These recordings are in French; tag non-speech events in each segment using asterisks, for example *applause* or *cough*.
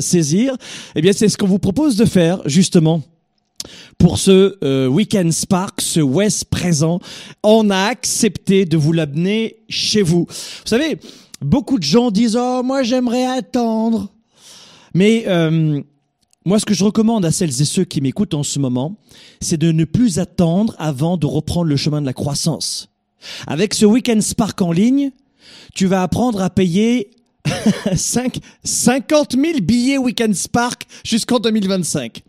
saisir, eh bien c'est ce qu'on vous propose de faire justement pour ce euh, Weekend Spark, ce West présent. On a accepté de vous l'amener chez vous. Vous savez, beaucoup de gens disent oh moi j'aimerais attendre, mais euh, moi, ce que je recommande à celles et ceux qui m'écoutent en ce moment, c'est de ne plus attendre avant de reprendre le chemin de la croissance. Avec ce Weekend Spark en ligne, tu vas apprendre à payer 5, 50 000 billets Weekend Spark jusqu'en 2025.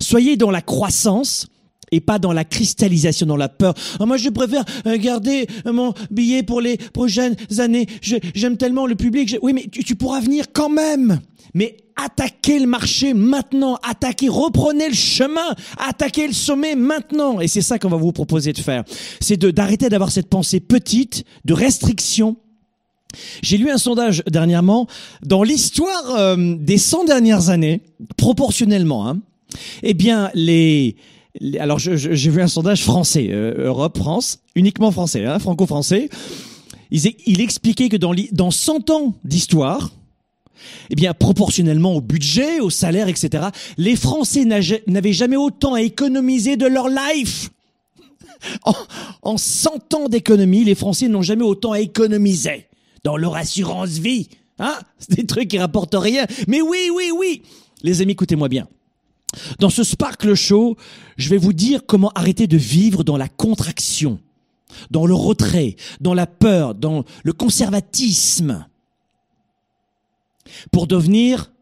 Soyez dans la croissance et pas dans la cristallisation, dans la peur. Ah, moi, je préfère euh, garder euh, mon billet pour les prochaines années. J'aime tellement le public. Oui, mais tu, tu pourras venir quand même. Mais attaquez le marché maintenant, attaquez, reprenez le chemin, attaquez le sommet maintenant. Et c'est ça qu'on va vous proposer de faire. C'est d'arrêter d'avoir cette pensée petite, de restriction, j'ai lu un sondage dernièrement dans l'histoire euh, des 100 dernières années, proportionnellement. Hein, eh bien, les, alors j'ai vu un sondage français, euh, Europe, France, uniquement français, hein, franco-français. Il, expliquait que dans, dans 100 ans d'histoire, eh bien, proportionnellement au budget, au salaire, etc., les Français n'avaient jamais autant à économiser de leur life. En, en 100 ans d'économie, les Français n'ont jamais autant à économiser dans leur assurance vie. Hein *laughs* C'est des trucs qui rapportent rien. Mais oui, oui, oui. Les amis, écoutez-moi bien. Dans ce Sparkle Show, je vais vous dire comment arrêter de vivre dans la contraction, dans le retrait, dans la peur, dans le conservatisme, pour devenir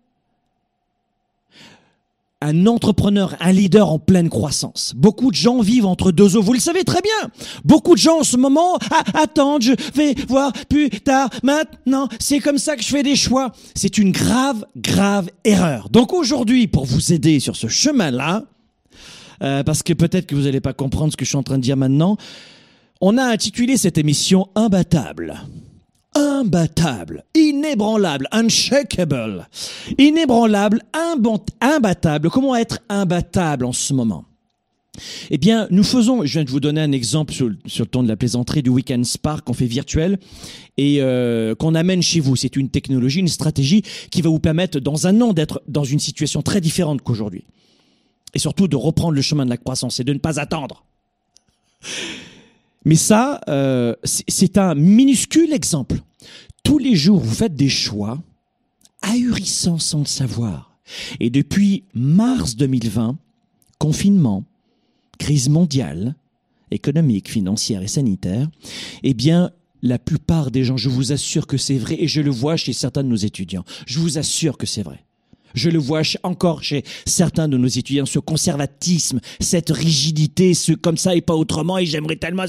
un entrepreneur, un leader en pleine croissance. Beaucoup de gens vivent entre deux eaux. Vous le savez très bien. Beaucoup de gens en ce moment ah, attendent, je vais voir plus tard, maintenant. C'est comme ça que je fais des choix. C'est une grave, grave erreur. Donc aujourd'hui, pour vous aider sur ce chemin-là, euh, parce que peut-être que vous n'allez pas comprendre ce que je suis en train de dire maintenant, on a intitulé cette émission Imbattable imbattable, inébranlable, unshakable, inébranlable, imbattable. Comment être imbattable en ce moment? Eh bien, nous faisons, je viens de vous donner un exemple sur, le ton de la plaisanterie du Weekend Spark qu'on fait virtuel et euh, qu'on amène chez vous. C'est une technologie, une stratégie qui va vous permettre dans un an d'être dans une situation très différente qu'aujourd'hui. Et surtout de reprendre le chemin de la croissance et de ne pas attendre. Mais ça, euh, c'est un minuscule exemple. Tous les jours, vous faites des choix ahurissants sans le savoir. Et depuis mars 2020, confinement, crise mondiale, économique, financière et sanitaire, eh bien, la plupart des gens, je vous assure que c'est vrai, et je le vois chez certains de nos étudiants, je vous assure que c'est vrai. Je le vois encore chez certains de nos étudiants, ce conservatisme, cette rigidité, ce comme ça et pas autrement, et j'aimerais tellement...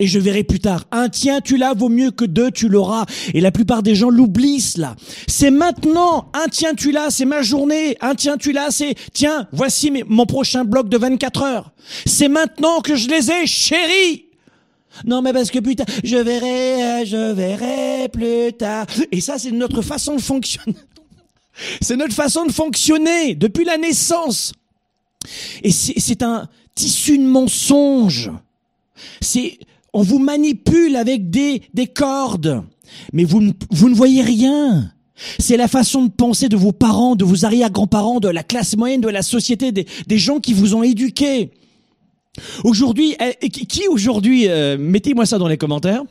Et je verrai plus tard, un tiens, tu l'as, vaut mieux que deux, tu l'auras. Et la plupart des gens l'oublient cela. C'est maintenant, un tiens, tu l'as, c'est ma journée. Un tiens, tu l'as, c'est tiens, voici mon prochain bloc de 24 heures. C'est maintenant que je les ai, chéris. Non, mais parce que putain, je verrai, je verrai plus tard. Et ça, c'est notre façon de fonctionner. *laughs* C'est notre façon de fonctionner depuis la naissance. Et c'est un tissu de mensonges. C'est, on vous manipule avec des, des cordes, mais vous, vous ne voyez rien. C'est la façon de penser de vos parents, de vos arrière-grands-parents, de la classe moyenne, de la société, des, des gens qui vous ont éduqué. Aujourd'hui, eh, qui aujourd'hui, euh, mettez-moi ça dans les commentaires,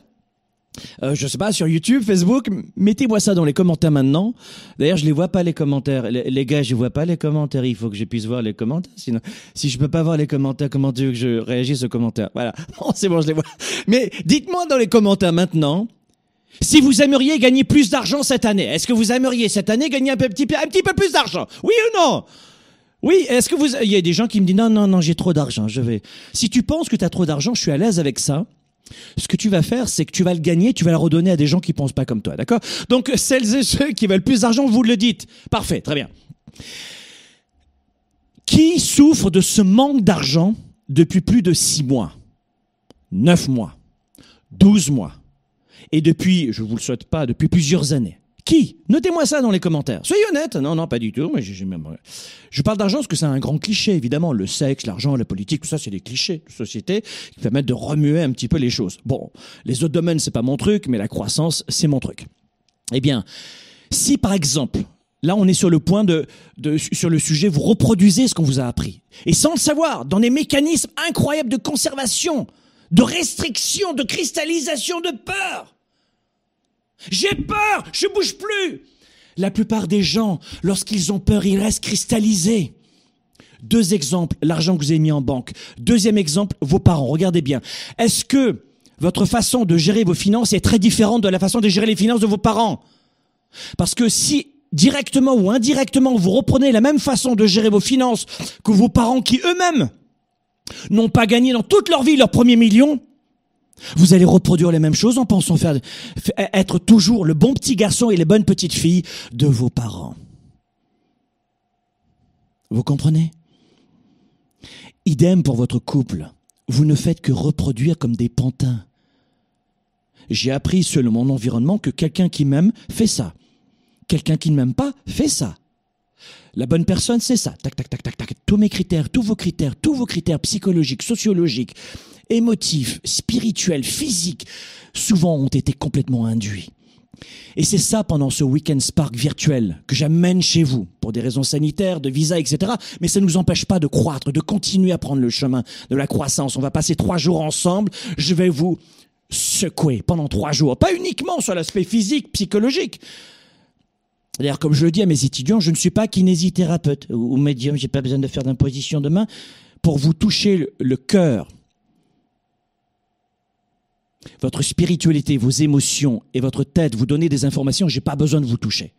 euh, je sais pas, sur YouTube, Facebook, mettez-moi ça dans les commentaires maintenant. D'ailleurs, je les vois pas les commentaires. Les, gars, je vois pas les commentaires. Il faut que je puisse voir les commentaires. Sinon, si je peux pas voir les commentaires, comment tu veux que je réagisse aux commentaires? Voilà. *laughs* c'est bon, je les vois. Mais dites-moi dans les commentaires maintenant si vous aimeriez gagner plus d'argent cette année. Est-ce que vous aimeriez cette année gagner un petit, un petit peu plus d'argent? Oui ou non? Oui, est-ce que vous... Il y a des gens qui me disent non, non, non, j'ai trop d'argent, je vais... Si tu penses que tu as trop d'argent, je suis à l'aise avec ça. Ce que tu vas faire, c'est que tu vas le gagner, tu vas le redonner à des gens qui pensent pas comme toi, d'accord? Donc *laughs* celles et ceux qui veulent plus d'argent, vous le dites. Parfait, très bien. Qui souffre de ce manque d'argent depuis plus de six mois, neuf mois, douze mois, et depuis, je vous le souhaite pas, depuis plusieurs années qui? Notez-moi ça dans les commentaires. Soyez honnête. Non, non, pas du tout. Je parle d'argent parce que c'est un grand cliché, évidemment. Le sexe, l'argent, la politique, tout ça, c'est des clichés de société qui permettent de remuer un petit peu les choses. Bon, les autres domaines, c'est pas mon truc, mais la croissance, c'est mon truc. Eh bien, si par exemple, là, on est sur le point de, de, sur le sujet, vous reproduisez ce qu'on vous a appris. Et sans le savoir, dans des mécanismes incroyables de conservation, de restriction, de cristallisation de peur. J'ai peur, je bouge plus. La plupart des gens, lorsqu'ils ont peur, ils restent cristallisés. Deux exemples, l'argent que vous avez mis en banque. Deuxième exemple, vos parents. Regardez bien. Est-ce que votre façon de gérer vos finances est très différente de la façon de gérer les finances de vos parents? Parce que si directement ou indirectement vous reprenez la même façon de gérer vos finances que vos parents qui eux-mêmes n'ont pas gagné dans toute leur vie leur premier million, vous allez reproduire les mêmes choses en pensant faire, être toujours le bon petit garçon et les bonnes petites filles de vos parents. Vous comprenez? Idem pour votre couple. Vous ne faites que reproduire comme des pantins. J'ai appris selon mon environnement que quelqu'un qui m'aime fait ça. Quelqu'un qui ne m'aime pas fait ça. La bonne personne, c'est ça. Tac, tac, tac, tac, tac. Tous mes critères, tous vos critères, tous vos critères psychologiques, sociologiques, émotifs, spirituels, physiques, souvent ont été complètement induits. Et c'est ça pendant ce week-end Spark virtuel que j'amène chez vous pour des raisons sanitaires, de visa, etc. Mais ça ne nous empêche pas de croître, de continuer à prendre le chemin de la croissance. On va passer trois jours ensemble. Je vais vous secouer pendant trois jours. Pas uniquement sur l'aspect physique, psychologique. D'ailleurs, comme je le dis à mes étudiants, je ne suis pas kinésithérapeute ou médium, j'ai pas besoin de faire d'imposition de main pour vous toucher le cœur votre spiritualité, vos émotions et votre tête vous donner des informations, j'ai pas besoin de vous toucher.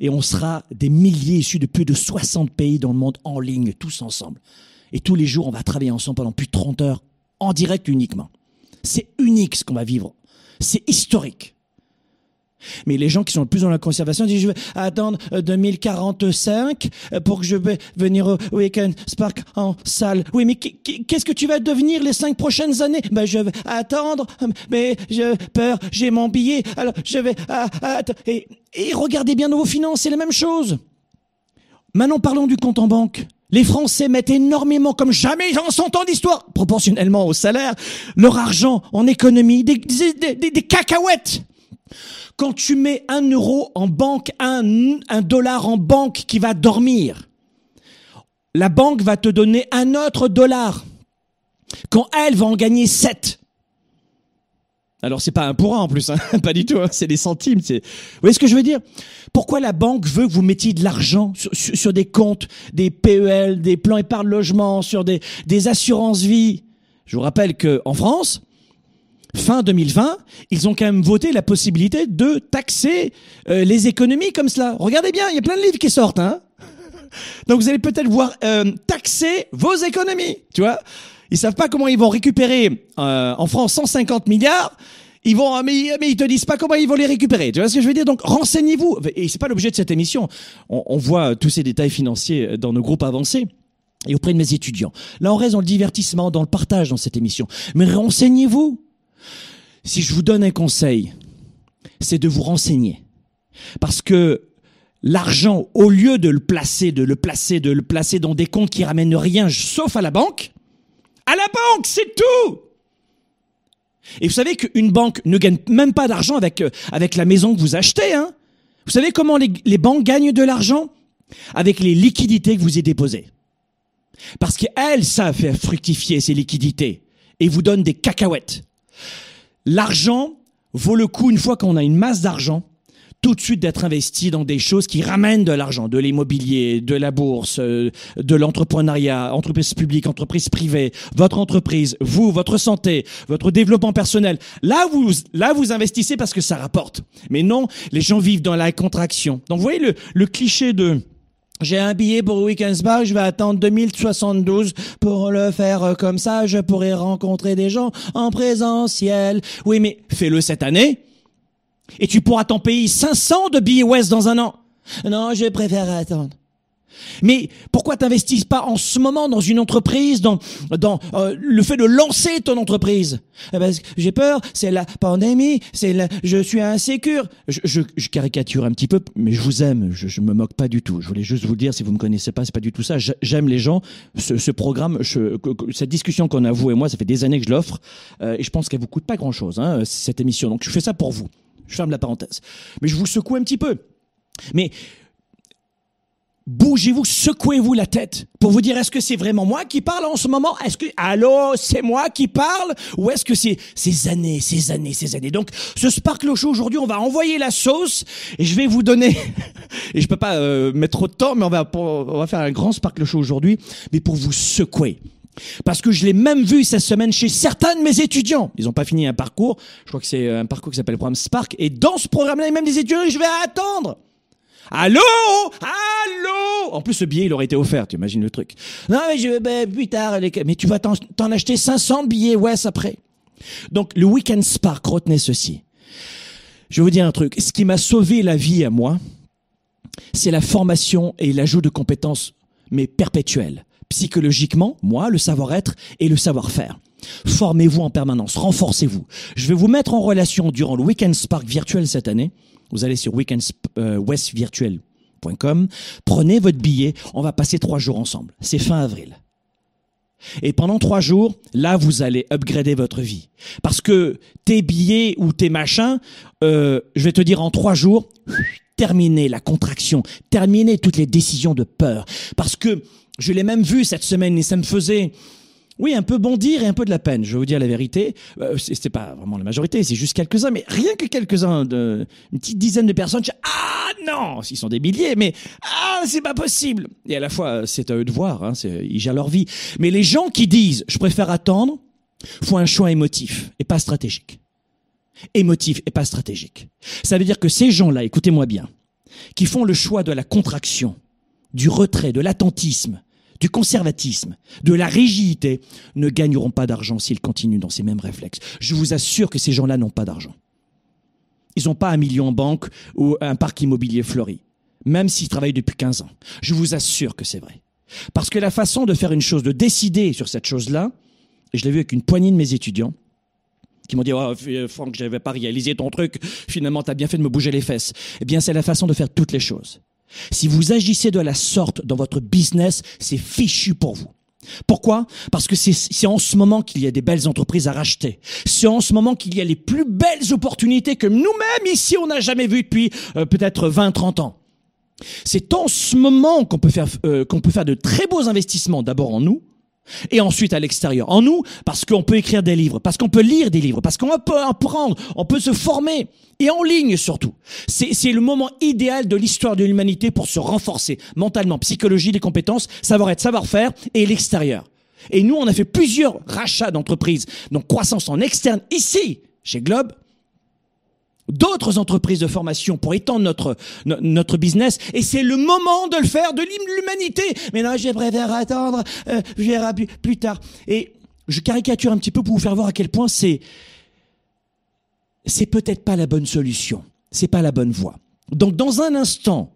Et on sera des milliers issus de plus de 60 pays dans le monde en ligne, tous ensemble. Et tous les jours, on va travailler ensemble pendant plus de 30 heures, en direct uniquement. C'est unique ce qu'on va vivre. C'est historique. Mais les gens qui sont le plus dans la conservation disent je vais attendre 2045 euh, euh, pour que je vais venir au Weekend Spark en salle. Oui, mais qu'est-ce que tu vas devenir les cinq prochaines années? Ben je vais attendre, mais j'ai peur, j'ai mon billet, alors je vais attendre. Et, regardez bien vos finances, c'est la même chose. Maintenant parlons du compte en banque. Les Français mettent énormément, comme jamais en 100 ans d'histoire, proportionnellement au salaire, leur argent en économie, des cacahuètes. Quand tu mets un euro en banque, un, un dollar en banque qui va dormir, la banque va te donner un autre dollar. Quand elle va en gagner sept. Alors c'est pas un pour un en plus, hein *laughs* pas du tout, hein c'est des centimes. Vous voyez ce que je veux dire? Pourquoi la banque veut que vous mettiez de l'argent sur, sur, des comptes, des PEL, des plans épargne logement, sur des, des assurances vie? Je vous rappelle que en France, fin 2020, ils ont quand même voté la possibilité de taxer euh, les économies comme cela. Regardez bien, il y a plein de livres qui sortent. Hein *laughs* Donc vous allez peut-être voir euh, taxer vos économies, tu vois. Ils savent pas comment ils vont récupérer euh, en France 150 milliards. Ils vont, mais, mais ils te disent pas comment ils vont les récupérer. Tu vois ce que je veux dire? Donc renseignez-vous. Et c'est pas l'objet de cette émission. On, on voit tous ces détails financiers dans nos groupes avancés et auprès de mes étudiants. Là, on reste dans le divertissement, dans le partage dans cette émission. Mais renseignez-vous. Si je vous donne un conseil, c'est de vous renseigner. Parce que l'argent, au lieu de le placer, de le placer, de le placer dans des comptes qui ramènent rien, sauf à la banque, à la banque, c'est tout! Et vous savez qu'une banque ne gagne même pas d'argent avec, euh, avec la maison que vous achetez, hein? Vous savez comment les, les banques gagnent de l'argent? Avec les liquidités que vous y déposez. Parce qu'elles savent faire fructifier ces liquidités et vous donnent des cacahuètes. L'argent vaut le coup une fois qu'on a une masse d'argent, tout de suite d'être investi dans des choses qui ramènent de l'argent, de l'immobilier, de la bourse, euh, de l'entrepreneuriat, entreprise publique, entreprise privée, votre entreprise, vous, votre santé, votre développement personnel. Là, vous, là, vous investissez parce que ça rapporte. Mais non, les gens vivent dans la contraction. Donc, vous voyez le, le cliché de, j'ai un billet pour Weekend Spa, je vais attendre 2072 pour le faire euh, comme ça, je pourrai rencontrer des gens en présentiel. Oui, mais fais-le cette année et tu pourras t'en payer 500 de billets West dans un an. Non, je préfère attendre. Mais pourquoi t'investis pas en ce moment dans une entreprise, dans, dans euh, le fait de lancer ton entreprise? Eh ben, J'ai peur, c'est la pandémie, c'est la, je suis insécure. Je, caricature un petit peu, mais je vous aime, je, je me moque pas du tout. Je voulais juste vous le dire, si vous me connaissez pas, c'est pas du tout ça. J'aime les gens. Ce, programme, cette discussion qu'on a vous et moi, ça fait des années que je l'offre, euh, et je pense qu'elle vous coûte pas grand chose, hein, cette émission. Donc je fais ça pour vous. Je ferme la parenthèse. Mais je vous secoue un petit peu. Mais bougez-vous, secouez-vous la tête pour vous dire est-ce que c'est vraiment moi qui parle en ce moment? Est-ce que allô, c'est moi qui parle? Ou est-ce que c'est ces années, ces années, ces années? Donc ce Sparkle Show aujourd'hui, on va envoyer la sauce et je vais vous donner *laughs* et je peux pas euh, mettre trop de temps mais on va on va faire un grand Sparkle Show aujourd'hui mais pour vous secouer. Parce que je l'ai même vu cette semaine chez certains de mes étudiants. Ils n'ont pas fini un parcours. Je crois que c'est un parcours qui s'appelle le programme Spark. Et dans ce programme-là, il y a même des étudiants je vais attendre. Allô? Allô? En plus, ce billet, il aurait été offert, tu imagines le truc. Non, mais je, ben, plus tard, mais tu vas t'en, acheter 500 billets, ouais, après. Donc, le Weekend Spark, retenez ceci. Je vais vous dire un truc. Ce qui m'a sauvé la vie à moi, c'est la formation et l'ajout de compétences, mais perpétuelles. Psychologiquement, moi, le savoir-être et le savoir-faire. Formez-vous en permanence, renforcez-vous. Je vais vous mettre en relation durant le Weekend Spark virtuel cette année vous allez sur weekendwestvirtuel.com, prenez votre billet, on va passer trois jours ensemble. C'est fin avril. Et pendant trois jours, là, vous allez upgrader votre vie. Parce que tes billets ou tes machins, euh, je vais te dire en trois jours, terminez la contraction, terminez toutes les décisions de peur. Parce que je l'ai même vu cette semaine et ça me faisait oui, un peu bondir et un peu de la peine. Je vais vous dire la vérité. Euh, C'était pas vraiment la majorité, c'est juste quelques-uns, mais rien que quelques-uns, de, une petite dizaine de personnes. Ah non, s'ils sont des milliers, mais ah c'est pas possible. Et à la fois, c'est à eux de voir. Hein, ils gèrent leur vie. Mais les gens qui disent, je préfère attendre, font un choix émotif et pas stratégique. Émotif et pas stratégique. Ça veut dire que ces gens-là, écoutez-moi bien, qui font le choix de la contraction, du retrait, de l'attentisme, du conservatisme, de la rigidité, ne gagneront pas d'argent s'ils continuent dans ces mêmes réflexes. Je vous assure que ces gens-là n'ont pas d'argent. Ils n'ont pas un million en banque ou un parc immobilier fleuri, même s'ils travaillent depuis 15 ans. Je vous assure que c'est vrai. Parce que la façon de faire une chose, de décider sur cette chose-là, et je l'ai vu avec une poignée de mes étudiants, qui m'ont dit oh, Franck, je n'avais pas réalisé ton truc, finalement tu as bien fait de me bouger les fesses. Eh bien, c'est la façon de faire toutes les choses. Si vous agissez de la sorte dans votre business, c'est fichu pour vous. Pourquoi? Parce que c'est en ce moment qu'il y a des belles entreprises à racheter. C'est en ce moment qu'il y a les plus belles opportunités que nous-mêmes ici on n'a jamais vues depuis euh, peut-être 20-30 ans. C'est en ce moment qu'on peut faire euh, qu'on peut faire de très beaux investissements d'abord en nous, et ensuite à l'extérieur. En nous, parce qu'on peut écrire des livres, parce qu'on peut lire des livres, parce qu'on peut apprendre, on peut se former, et en ligne surtout. C'est le moment idéal de l'histoire de l'humanité pour se renforcer mentalement, psychologie, des compétences, savoir-être, savoir-faire, et l'extérieur. Et nous, on a fait plusieurs rachats d'entreprises, donc croissance en externe ici, chez Globe, d'autres entreprises de formation pour étendre notre, notre business. Et c'est le moment de le faire, de l'humanité. Mais non, je préfère attendre, euh, je verrai plus, plus tard. Et je caricature un petit peu pour vous faire voir à quel point c'est, c'est peut-être pas la bonne solution. C'est pas la bonne voie. Donc, dans un instant,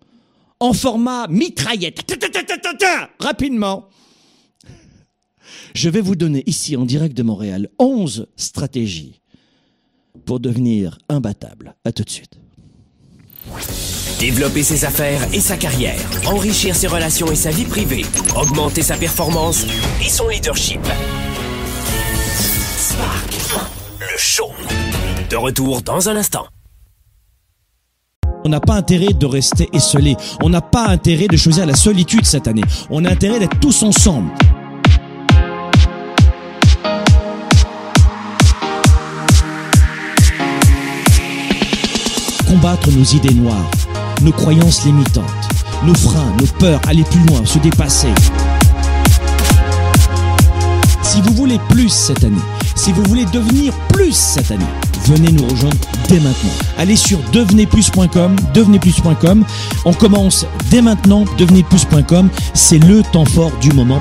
en format mitraillette, rapidement, je vais vous donner ici en direct de Montréal 11 stratégies pour devenir imbattable. À tout de suite. Développer ses affaires et sa carrière, enrichir ses relations et sa vie privée, augmenter sa performance et son leadership. Spark, le show. De retour dans un instant. On n'a pas intérêt de rester esselé. On n'a pas intérêt de choisir la solitude cette année. On a intérêt d'être tous ensemble. Combattre nos idées noires, nos croyances limitantes, nos freins, nos peurs, aller plus loin, se dépasser. Si vous voulez plus cette année, si vous voulez devenir plus cette année, venez nous rejoindre dès maintenant. Allez sur devenezplus.com, devenezplus.com. On commence dès maintenant, devenezplus.com. C'est le temps fort du moment.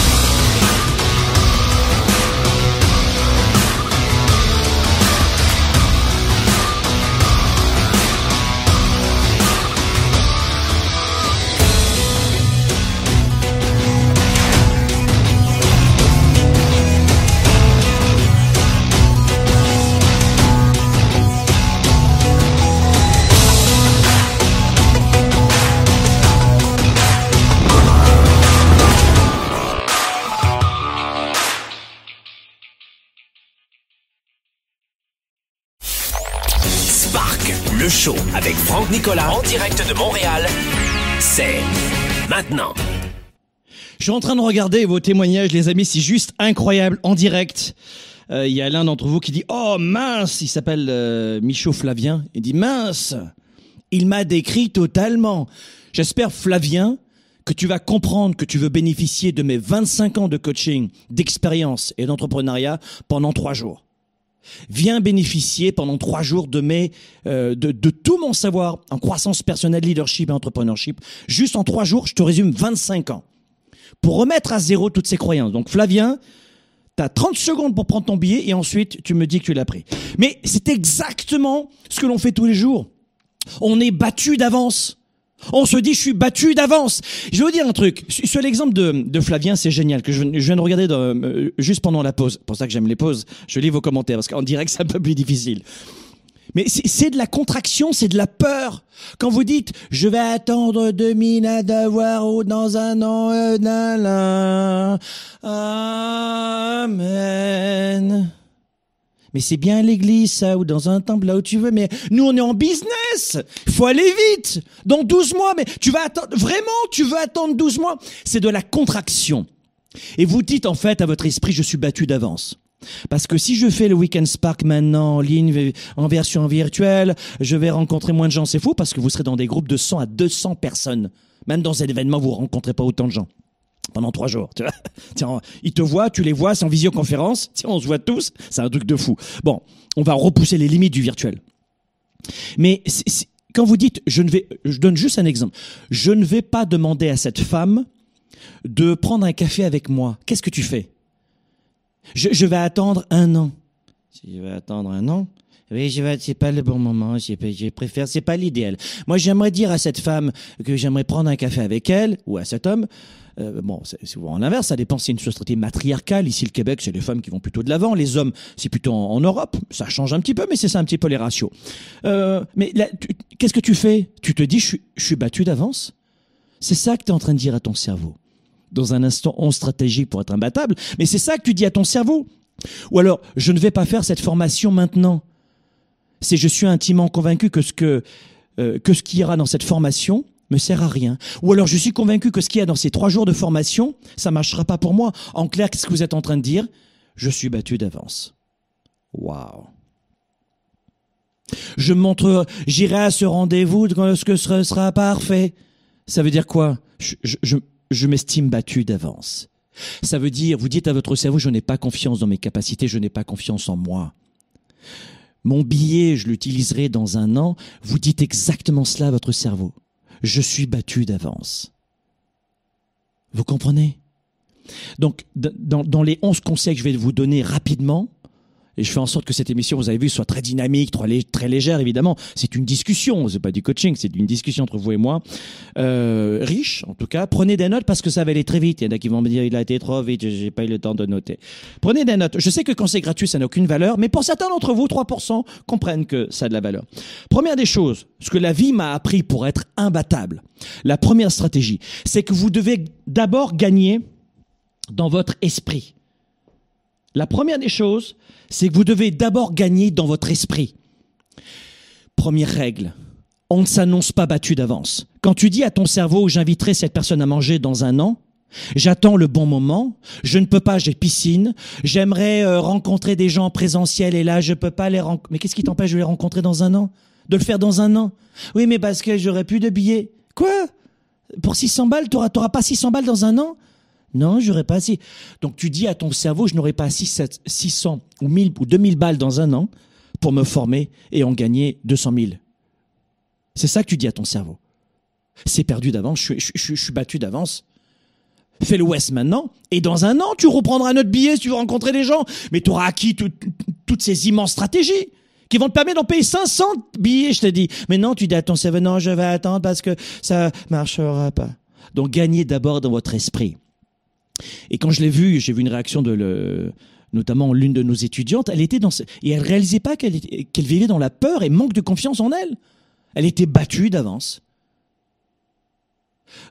Nicolas en direct de Montréal, c'est maintenant. Je suis en train de regarder vos témoignages, les amis, c'est juste incroyable en direct. Euh, Il y a l'un d'entre vous qui dit Oh mince, il s'appelle euh, Michaud Flavien. Il dit Mince, il m'a décrit totalement. J'espère, Flavien, que tu vas comprendre que tu veux bénéficier de mes 25 ans de coaching, d'expérience et d'entrepreneuriat pendant trois jours. Viens bénéficier pendant trois jours de mes, euh, de, de tout mon savoir en croissance personnelle, leadership et entrepreneurship. Juste en trois jours, je te résume 25 ans pour remettre à zéro toutes ces croyances. Donc Flavien, tu as 30 secondes pour prendre ton billet et ensuite tu me dis que tu l'as pris. Mais c'est exactement ce que l'on fait tous les jours. On est battu d'avance. On se dit, je suis battu d'avance. Je vais vous dire un truc. Sur l'exemple de, de Flavien, c'est génial, que je, viens de regarder euh, juste pendant la pause. C'est pour ça que j'aime les pauses. Je lis vos commentaires, parce qu'en direct, *laughs* c'est un peu plus difficile. Mais c'est de la contraction, c'est de la peur. Quand vous dites je vais attendre 2000 à devoir ou dans un an. Amen. Mais c'est bien à l'église, ça, ou dans un temple, là où tu veux. Mais nous, on est en business. Faut aller vite. Dans 12 mois. Mais tu vas attendre, vraiment, tu veux attendre 12 mois? C'est de la contraction. Et vous dites, en fait, à votre esprit, je suis battu d'avance. Parce que si je fais le Weekend Spark maintenant en ligne, en version virtuelle, je vais rencontrer moins de gens. C'est faux parce que vous serez dans des groupes de 100 à 200 personnes. Même dans cet événement, vous rencontrez pas autant de gens pendant trois jours. Tu vois *laughs* Tiens, ils te voient, tu les vois, c'est en visioconférence. Tiens, on se voit tous. C'est un truc de fou. Bon, on va repousser les limites du virtuel. Mais quand vous dites, je ne vais, je donne juste un exemple. Je ne vais pas demander à cette femme de prendre un café avec moi. Qu'est-ce que tu fais? Je, vais attendre un an. Si je vais attendre un an, oui, je vais, c'est pas le bon moment. Je, je c'est pas l'idéal. Moi, j'aimerais dire à cette femme que j'aimerais prendre un café avec elle ou à cet homme. Euh, bon, c'est souvent l'inverse. Ça dépend. C'est une société matriarcale. Ici, le Québec, c'est les femmes qui vont plutôt de l'avant. Les hommes, c'est plutôt en, Europe. Ça change un petit peu, mais c'est ça un petit peu les ratios. Euh, mais qu'est-ce que tu fais? Tu te dis, je suis, battu d'avance? C'est ça que tu es en train de dire à ton cerveau dans un instant 11 stratégique pour être imbattable, mais c'est ça que tu dis à ton cerveau. Ou alors, je ne vais pas faire cette formation maintenant. C'est je suis intimement convaincu que ce que, euh, que ce qu'il y aura dans cette formation me sert à rien. Ou alors, je suis convaincu que ce qu'il y a dans ces trois jours de formation, ça marchera pas pour moi. En clair, qu'est-ce que vous êtes en train de dire? Je suis battu d'avance. Waouh. Je montre, j'irai à ce rendez-vous lorsque ce sera parfait. Ça veut dire quoi? Je, je, je, je m'estime battu d'avance. Ça veut dire, vous dites à votre cerveau, je n'ai pas confiance dans mes capacités, je n'ai pas confiance en moi. Mon billet, je l'utiliserai dans un an. Vous dites exactement cela à votre cerveau. Je suis battu d'avance. Vous comprenez? Donc, dans les 11 conseils que je vais vous donner rapidement, et je fais en sorte que cette émission, vous avez vu, soit très dynamique, très, lé- très légère, évidemment. C'est une discussion, c'est pas du coaching, c'est une discussion entre vous et moi. Euh, riche, en tout cas. Prenez des notes parce que ça va aller très vite. Il y en a qui vont me dire, il a été trop vite, j'ai pas eu le temps de noter. Prenez des notes. Je sais que quand c'est gratuit, ça n'a aucune valeur, mais pour certains d'entre vous, 3% comprennent que ça a de la valeur. Première des choses, ce que la vie m'a appris pour être imbattable, la première stratégie, c'est que vous devez d'abord gagner dans votre esprit. La première des choses, c'est que vous devez d'abord gagner dans votre esprit. Première règle, on ne s'annonce pas battu d'avance. Quand tu dis à ton cerveau, j'inviterai cette personne à manger dans un an, j'attends le bon moment, je ne peux pas, j'ai piscine, j'aimerais euh, rencontrer des gens en présentiel et là, je peux pas les rencontrer. Mais qu'est-ce qui t'empêche de les rencontrer dans un an? De le faire dans un an? Oui, mais parce que j'aurais plus de billets. Quoi? Pour 600 balles, tu n'auras pas 600 balles dans un an? Non, j'aurais pas assez. Donc tu dis à ton cerveau, je n'aurai pas 600, 600 ou 1000 ou 2000 balles dans un an pour me former et en gagner 200 000. C'est ça que tu dis à ton cerveau. C'est perdu d'avance, je, suis- battu d'avance. Fais le maintenant, et dans un an, tu reprendras un autre billet si tu veux rencontrer des gens. Mais tu auras acquis tout- tout- toutes ces immenses stratégies qui vont te permettre d'en payer 500 billets, je te dis. Mais non, tu dis à ton cerveau, non, je vais attendre parce que ça marchera pas. Donc gagnez d'abord dans votre esprit. Et quand je l'ai vu, j'ai vu une réaction de notamment l'une de nos étudiantes, elle était dans et elle réalisait pas qu'elle qu'elle vivait dans la peur et manque de confiance en elle. Elle était battue d'avance.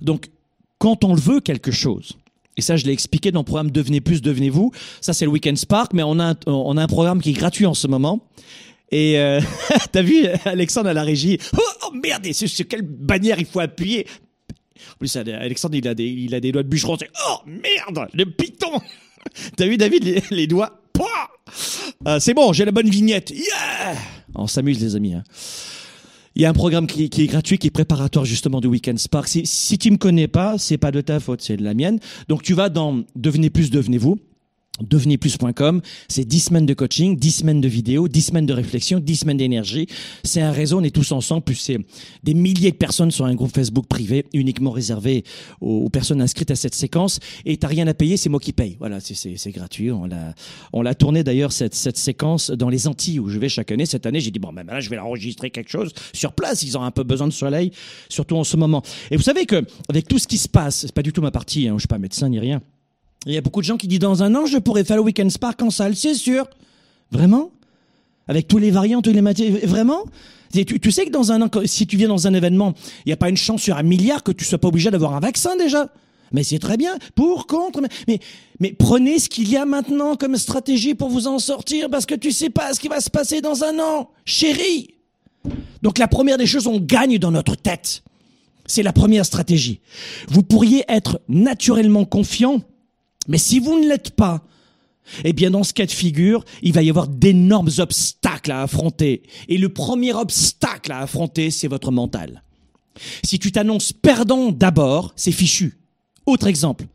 Donc, quand on le veut quelque chose, et ça je l'ai expliqué dans le programme Devenez plus, devenez-vous, ça c'est le Weekend Spark, mais on a, un, on a un programme qui est gratuit en ce moment. Et euh, *laughs* t'as vu Alexandre à la régie Oh, oh merde, sur quelle bannière il faut appuyer? En plus, Alexandre, il a des, il a des doigts de bûcheron. c'est, Oh merde, le piton *laughs* T'as vu David les, doigts? Euh, C'est bon, j'ai la bonne vignette. Yeah On s'amuse les amis. hein. Il y a un programme qui, est gratuit, qui est préparatoire justement du Weekend Spark. Si, si tu me connais pas, c'est pas de ta faute, c'est de la mienne. Donc tu vas dans Devenez plus, devenez-vous devenezplus.com, c'est 10 semaines de coaching, 10 semaines de vidéos, 10 semaines de réflexion, 10 semaines d'énergie. C'est un réseau, on est tous ensemble, plus c'est des milliers de personnes sur un groupe Facebook privé uniquement réservé aux, personnes inscrites à cette séquence. Et t'as rien à payer, c'est moi qui paye. Voilà, c'est- gratuit. On l'a on l'a tourné d'ailleurs cette, cette séquence dans les Antilles où je vais chaque année. Cette année, j'ai dit bon ben là je vais enregistrer quelque chose sur place. Ils ont un peu besoin de soleil, surtout en ce moment. Et vous savez que avec tout ce qui se passe, c'est pas du tout ma partie. Hein, je suis pas médecin ni rien. Il y a beaucoup de gens qui disent dans un an, je pourrais faire le Weekend Spark en salle, c'est sûr. Vraiment? Avec tous les variants, tous les matières, vraiment? Tu, sais que dans un an, si tu viens dans un événement, il n'y a pas une chance sur un milliard que tu sois pas obligé d'avoir un vaccin déjà. Mais c'est très bien. Pour, contre, mais, mais, mais prenez ce qu'il y a maintenant comme stratégie pour vous en sortir parce que tu sais pas ce qui va se passer dans un an. Chérie donc la première des choses, on gagne dans notre tête. C'est la première stratégie. Vous pourriez être naturellement confiant, mais si vous ne l'êtes pas, eh bien dans ce cas de figure, il va y avoir d'énormes obstacles à affronter. Et le premier obstacle à affronter, c'est votre mental. Si tu t'annonces perdant d'abord, c'est fichu. Autre exemple.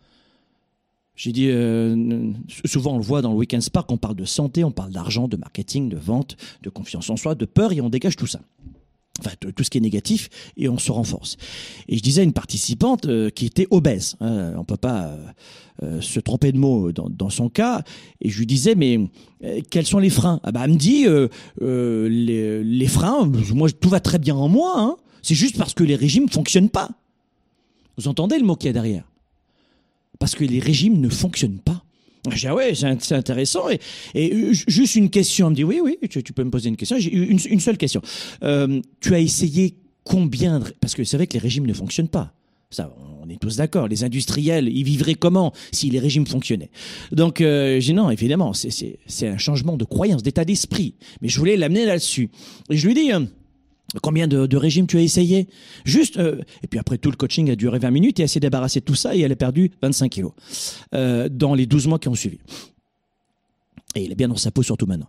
J'ai dit, euh, souvent on le voit dans le Weekend Spark, on parle de santé, on parle d'argent, de marketing, de vente, de confiance en soi, de peur, et on dégage tout ça. Enfin, tout ce qui est négatif, et on se renforce. Et je disais à une participante euh, qui était obèse, hein, on peut pas euh, euh, se tromper de mots dans, son cas, et je lui disais, mais quels sont les freins? Ah bah, Elle me dit, les, freins, tout va très bien en moi, hein. c'est juste parce que les régimes fonctionnent pas. Vous entendez le mot qu'il y a derrière? Parce que les régimes ne fonctionnent pas. Dis, ah ouais, c'est int- c'est intéressant. Et, et ju- juste une question, elle me dit, oui, oui, tu, peux me poser une question. J'ai une, une seule question. Euh, tu as essayé combien de... Parce que c'est vrai que les régimes ne fonctionnent pas. Ça, on est tous d'accord. Les industriels, ils vivraient comment si les régimes fonctionnaient? Donc, euh, j'ai non, évidemment, c'est- un changement de croyance, d'état d'esprit. Mais je voulais l'amener là-dessus. Et je lui dis... Combien de, régimes tu as essayé Juste, euh, et puis après tout le coaching a duré 20 minutes et elle s'est débarrassée de tout ça et elle a perdu 25 kilos euh, dans les 12 mois qui ont suivi. Et il est bien dans sa peau surtout maintenant.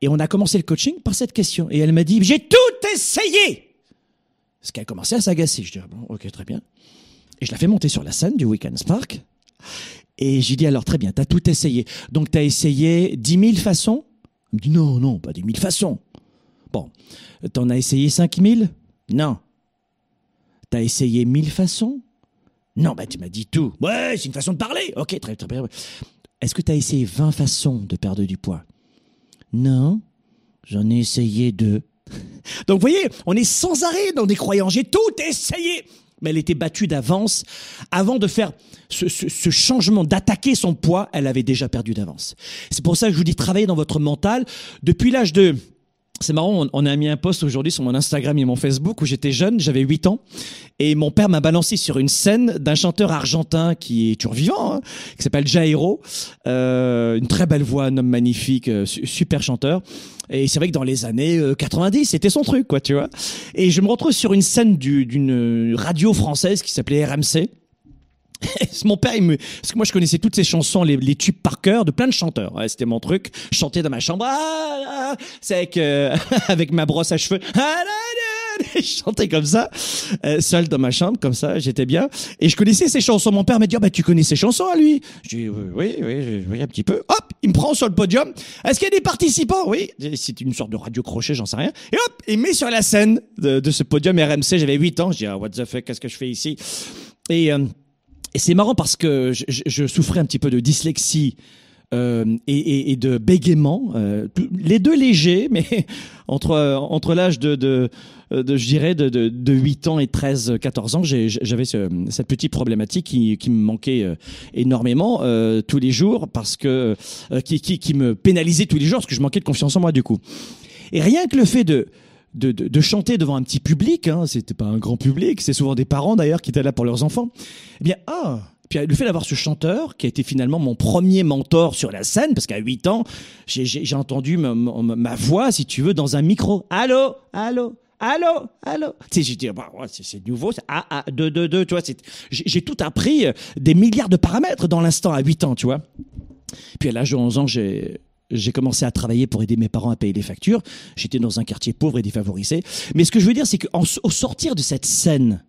Et on a commencé le coaching par cette question. Et elle m'a dit, j'ai tout essayé Parce qu'elle a commencé à s'agacer. Je dis, ah bon, ok, très bien. Et je la fais monter sur la scène du Weekend Spark. Et j'ai dit, alors très bien, t'as tout essayé. Donc t'as essayé 10 000 façons? Elle me dit, non, non, pas 10 000 façons. Bon, t'en as essayé 5000 Non. T'as essayé 1000 façons? Non, bah tu m'as dit tout. Ouais, c'est une façon de parler. Ok, très très bien. Est-ce que t'as essayé 20 façons de perdre du poids? Non, j'en ai essayé deux. *laughs* Donc vous voyez, on est sans arrêt dans des croyances. J'ai tout essayé. Mais elle était battue d'avance. Avant de faire ce, ce- ce changement, d'attaquer son poids, elle avait déjà perdu d'avance. C'est pour ça que je vous dis, travaillez dans votre mental. Depuis l'âge de... C'est marrant, on, a mis un post aujourd'hui sur mon Instagram et mon Facebook où j'étais jeune, j'avais 8 ans, et mon père m'a balancé sur une scène d'un chanteur argentin qui est toujours vivant, hein, qui s'appelle Jairo, euh, une très belle voix, un homme magnifique, euh, su- super chanteur. Et c'est vrai que dans les années euh, 90, c'était son truc, quoi, tu vois. Et je me retrouve sur une scène du- d'une radio française qui s'appelait RMC. *laughs* Mon père, il me... parce que moi je connaissais toutes ces chansons, les, tubes par cœur de plein de chanteurs. Ouais, C'était mon truc. Je chantais dans ma chambre. Ah, ah, c'est avec euh, *laughs* avec ma brosse à cheveux. Ah, *laughs* Je chantais comme ça, euh, seul dans ma chambre, comme ça, j'étais bien. Et je connaissais ces chansons. Mon père m'a dit, ah, bah, tu connais ces chansons à lui Je dis, oui, oui, oui, un petit peu. Hop, il me prend sur le podium. Est-ce qu'il y a des participants? Oui, c'est une sorte de radio crochet, j'en sais rien. Et hop, il met sur la scène de, de ce podium RMC. J'avais 8 ans. Je dis, ah, what the fuck, qu'est-ce que je fais ici? Et... euh, et c'est marrant parce que je, souffrais un petit peu de dyslexie euh, et, de bégaiement, euh, les deux légers, *laughs* mais entre entre l'âge de, de, je dirais de, de, de 8 ans et 13 14 ans, j'avais ce- cette petite problématique qui, me manquait euh, énormément tous les jours parce que qui, qui me pénalisait tous les jours parce que je manquais de confiance en moi du coup. Et rien que le fait de de, de, chanter devant un petit public, hein, c'était pas un grand public, c'est souvent des parents d'ailleurs qui étaient là pour leurs enfants. Eh bien, ah, puis le fait d'avoir ce chanteur, qui a été finalement mon premier mentor sur la scène, parce qu'à 8 ans, j'ai entendu ma, ma, voix, si tu veux, dans un micro. Allô, allô, allô, allô? Tu sais, j'ai dit, bah, c'est nouveau, c'est A, A, 2, 2, 2, tu vois. J'ai tout appris, euh, des milliards de paramètres dans l'instant à 8 ans, tu vois. Puis à l'âge de 11 ans, j'ai j'ai commencé à travailler pour aider mes parents à payer les factures. J'étais dans un quartier pauvre et défavorisé. Mais ce que je veux dire, c'est qu'au sortir de cette scène,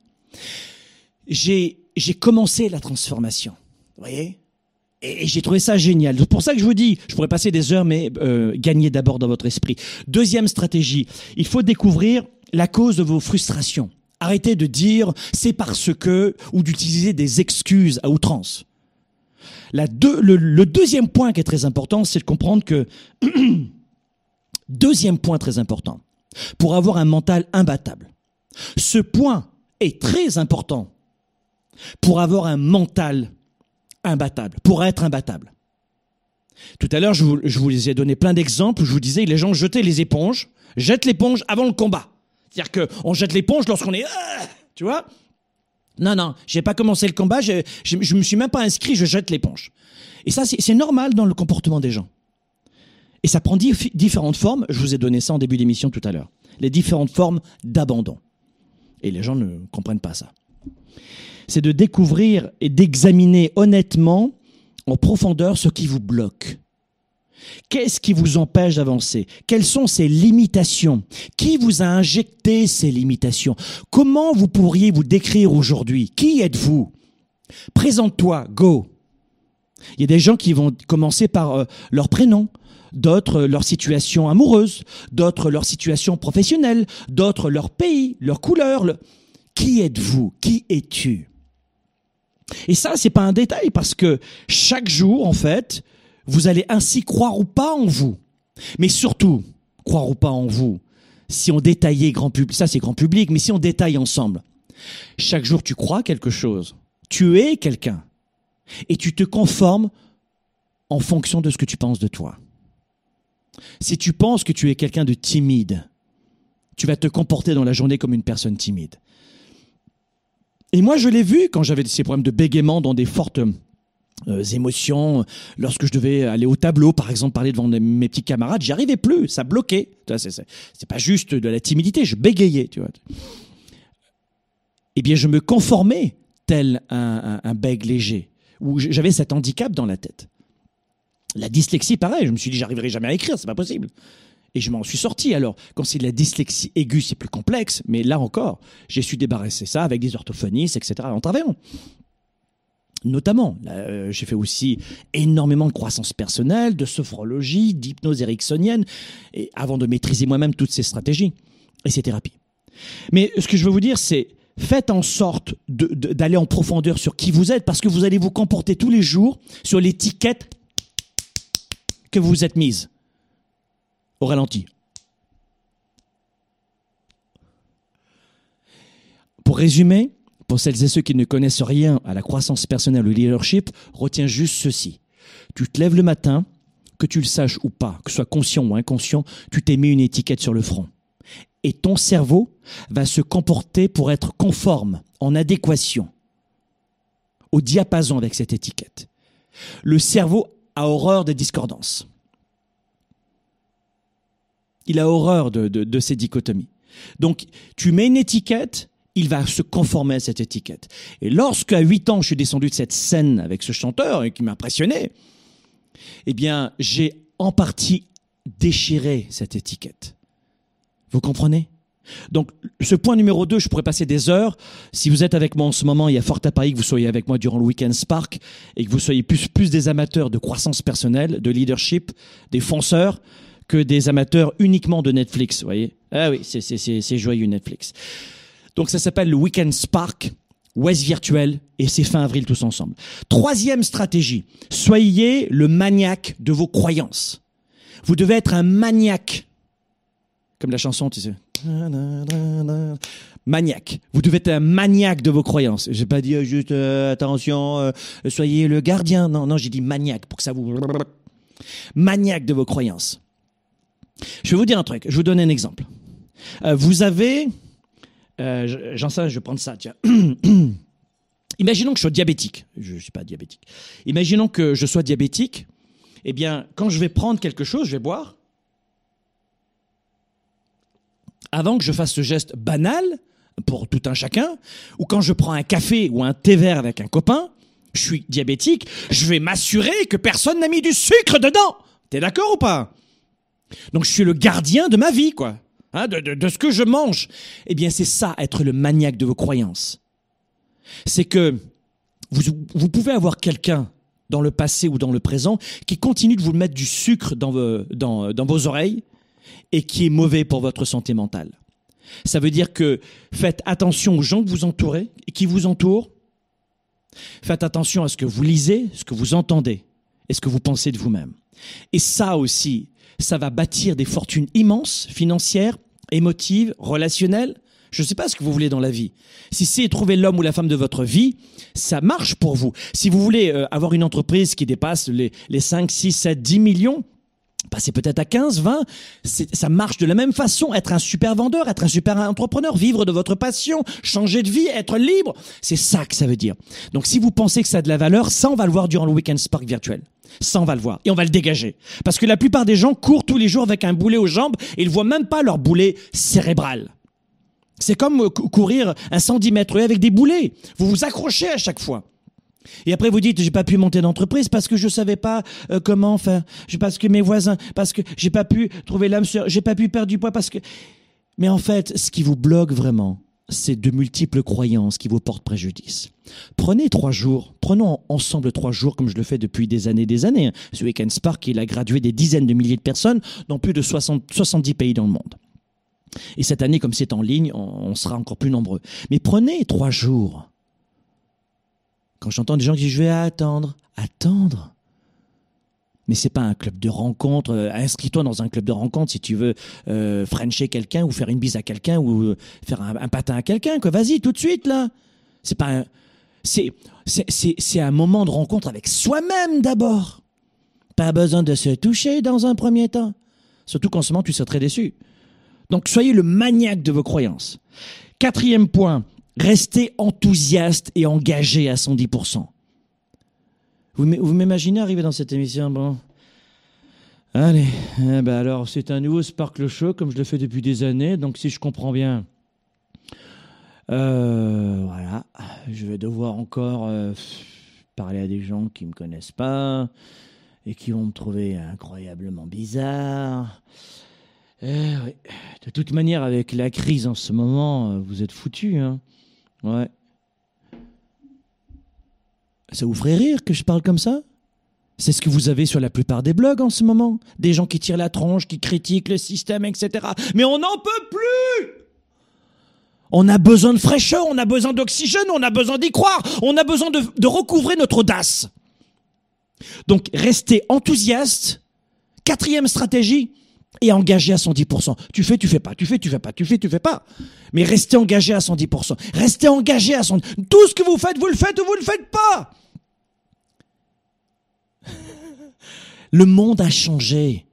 j'ai commencé la transformation. Vous voyez? Et, j'ai trouvé ça génial. C'est pour ça que je vous dis, je pourrais passer des heures, mais euh, gagner d'abord dans votre esprit. Deuxième stratégie, il faut découvrir la cause de vos frustrations. Arrêtez de dire c'est parce que ou d'utiliser des excuses à outrance. Le, deuxième point qui est très important, c'est de comprendre que *clears throat* deuxième point très important pour avoir un mental imbattable. Ce point est très important pour avoir un mental imbattable, pour être imbattable. Tout à l'heure, je vous, je vous ai donné plein d'exemples où je vous disais les gens jetaient les éponges, jettent l'éponge avant le combat. C'est-à-dire qu'on jette l'éponge lorsqu'on est... Ah, tu vois? Non, non, j'ai pas commencé le combat, je, je, me suis même pas inscrit, je jette l'éponge. Et ça, c'est normal dans le comportement des gens. Et ça prend différentes formes, je vous ai donné ça en début d'émission tout à l'heure. Les différentes formes d'abandon. Et les gens ne comprennent pas ça. C'est de découvrir et d'examiner honnêtement, en profondeur, ce qui vous bloque. Qu'est-ce qui vous empêche d'avancer? Quelles sont ces limitations? Qui vous a injecté ces limitations? Comment vous pourriez vous décrire aujourd'hui? Qui êtes-vous? Présente-toi, go. Il y a des gens qui vont commencer par euh, leur prénom, d'autres leur situation amoureuse, d'autres leur situation professionnelle, d'autres leur pays, leur couleur. Qui êtes-vous? Qui es-tu Et ça, c'est pas un détail parce que chaque jour, en fait, vous allez ainsi croire ou pas en vous. Mais surtout, croire ou pas en vous. Si on détaillait grand public, ça c'est grand public, mais si on détaille ensemble. Chaque jour tu crois quelque chose. Tu es quelqu'un. Et tu te conformes en fonction de ce que tu penses de toi. Si tu penses que tu es quelqu'un de timide, tu vas te comporter dans la journée comme une personne timide. Et moi, je l'ai vu quand j'avais ces problèmes de bégaiement dans des fortes euh, émotions. Lorsque je devais aller au tableau, par exemple, parler devant mes petits camarades, j'y arrivais plus, ça bloquait. C'est pas juste de la timidité, je bégayais, tu vois. Eh bien, je me conformais tel un, un, bègue léger, où j'avais cet handicap dans la tête. La dyslexie, pareil, je me suis dit, j'arriverai jamais à écrire, c'est pas possible. Et je m'en suis sorti. Alors, quand c'est de la dyslexie aiguë, c'est plus complexe, mais là encore, j'ai su débarrasser ça avec des orthophonistes, etc., en travaillant notamment. Euh, j'ai fait aussi énormément de croissance personnelle, de sophrologie, d'hypnose ericksonienne, et avant de maîtriser moi-même toutes ces stratégies et ces thérapies. Mais ce que je veux vous dire, c'est faites en sorte d'aller en profondeur sur qui vous êtes, parce que vous allez vous comporter tous les jours sur l'étiquette que vous vous êtes mise au ralenti. Pour résumer, pour celles et ceux qui ne connaissent rien à la croissance personnelle ou leadership, retiens juste ceci. Tu te lèves le matin, que tu le saches ou pas, que ce soit conscient ou inconscient, tu t'es mis une étiquette sur le front. Et ton cerveau va se comporter pour être conforme, en adéquation, au diapason avec cette étiquette. Le cerveau a horreur des discordances. Il a horreur de, de ces dichotomies. Donc, tu mets une étiquette, il va se conformer à cette étiquette. Et lorsque à 8 ans, je suis descendu de cette scène avec ce chanteur et qui m'impressionnait, eh bien, j'ai en partie déchiré cette étiquette. Vous comprenez? Donc, ce point numéro 2, je pourrais passer des heures. Si vous êtes avec moi en ce moment, il y a fort à parier que vous soyez avec moi durant le week-end Spark et que vous soyez plus, des amateurs de croissance personnelle, de leadership, des fonceurs, que des amateurs uniquement de Netflix, voyez? Ah oui, c'est joyeux Netflix. Donc ça s'appelle le Weekend Spark, West Virtuel, et c'est fin avril tous ensemble. Troisième stratégie, soyez le maniaque de vos croyances. Vous devez être un maniaque. Comme la chanson, tu sais. Maniaque. Vous devez être un maniaque de vos croyances. J'ai pas dit euh, juste euh, attention, euh, soyez le gardien. Non, non, j'ai dit maniaque pour que ça vous maniaque de vos croyances. Je vais vous dire un truc. Je vais vous donner un exemple. vous avez euh, j'en sais, je vais prendre ça. *clears throat* Imaginons que je sois diabétique. Je ne suis pas diabétique. Imaginons que je sois diabétique. Eh bien, quand je vais prendre quelque chose, je vais boire. Avant que je fasse ce geste banal, pour tout un chacun, ou quand je prends un café ou un thé vert avec un copain, je suis diabétique, je vais m'assurer que personne n'a mis du sucre dedans. T'es d'accord ou pas? Donc je suis le gardien de ma vie, quoi. Hein, de, de ce que je mange. Eh bien, c'est ça, être le maniaque de vos croyances c'est que vous, vous, pouvez avoir quelqu'un dans le passé ou dans le présent qui continue de vous mettre du sucre dans, dans, dans vos oreilles et qui est mauvais pour votre santé mentale. Ça veut dire que faites attention aux gens que vous entourez et qui vous entourent. Faites attention à ce que vous lisez, ce que vous entendez et ce que vous pensez de vous-même. Et ça aussi, ça va bâtir des fortunes immenses, financières, émotives, relationnelles, je ne sais pas ce que vous voulez dans la vie. Si c'est trouver l'homme ou la femme de votre vie, ça marche pour vous. Si vous voulez euh, avoir une entreprise qui dépasse les, les 5, 6, 7, 10 millions, passer peut-être à 15, 20, ça marche de la même façon. Être un super vendeur, être un super entrepreneur, vivre de votre passion, changer de vie, être libre, c'est ça que ça veut dire. Donc si vous pensez que ça a de la valeur, ça on va le voir durant le Weekend Spark virtuel. Ça on va le voir et on va le dégager. Parce que la plupart des gens courent tous les jours avec un boulet aux jambes et ils voient même pas leur boulet cérébral. C'est comme euh, courir un 110 mètres avec des boulets. Vous vous accrochez à chaque fois. Et après vous dites j'ai pas pu monter d'entreprise parce que je savais pas euh, comment faire, parce que mes voisins, parce que j'ai pas pu trouver l'âme sœur, j'ai pas pu perdre du poids parce que. Mais en fait, ce qui vous bloque vraiment, c'est de multiples croyances qui vous portent préjudice. Prenez trois jours, prenons ensemble trois jours comme je le fais depuis des années des années. Ce Weekend Spark, il a gradué des dizaines de milliers de personnes dans plus de 60, 70 pays dans le monde. Et cette année, comme c'est en ligne, on, sera encore plus nombreux. Mais prenez trois jours. Quand j'entends des gens qui disent je vais attendre, attendre. Mais c'est pas un club de rencontre. Euh, inscris-toi dans un club de rencontre si tu veux euh, frencher quelqu'un ou faire une bise à quelqu'un ou euh, faire un, patin à quelqu'un. Que vas-y tout de suite là. C'est pas un, c'est c'est un moment de rencontre avec soi-même d'abord. Pas besoin de se toucher dans un premier temps. Surtout qu'en ce moment tu serais très déçu. Donc soyez le maniaque de vos croyances. Quatrième point, restez enthousiaste et engagé à 110%. Vous m'imaginez arriver dans cette émission, bon? Allez, eh ben alors c'est un nouveau Sparkle Show comme je le fais depuis des années, donc si je comprends bien, euh, voilà, je vais devoir encore euh, parler à des gens qui me connaissent pas et qui vont me trouver incroyablement bizarre. Eh. De toute manière, avec la crise en ce moment, euh, vous êtes foutus. Hein ouais. Ça vous ferait rire que je parle comme ça? C'est ce que vous avez sur la plupart des blogs en ce moment. Des gens qui tirent la tronche, qui critiquent le système, etc. Mais on n'en peut plus On a besoin de fraîcheur, on a besoin d'oxygène, on a besoin d'y croire, on a besoin de, recouvrer notre audace. Donc, restez enthousiaste. Quatrième stratégie, et engagé à 110%. Tu fais, tu fais pas, tu fais, tu fais pas, tu fais, tu fais pas. Mais restez engagé à 110%. Restez engagé à 110%. Tout ce que vous faites, vous le faites ou vous le faites pas. *laughs* Le monde a changé.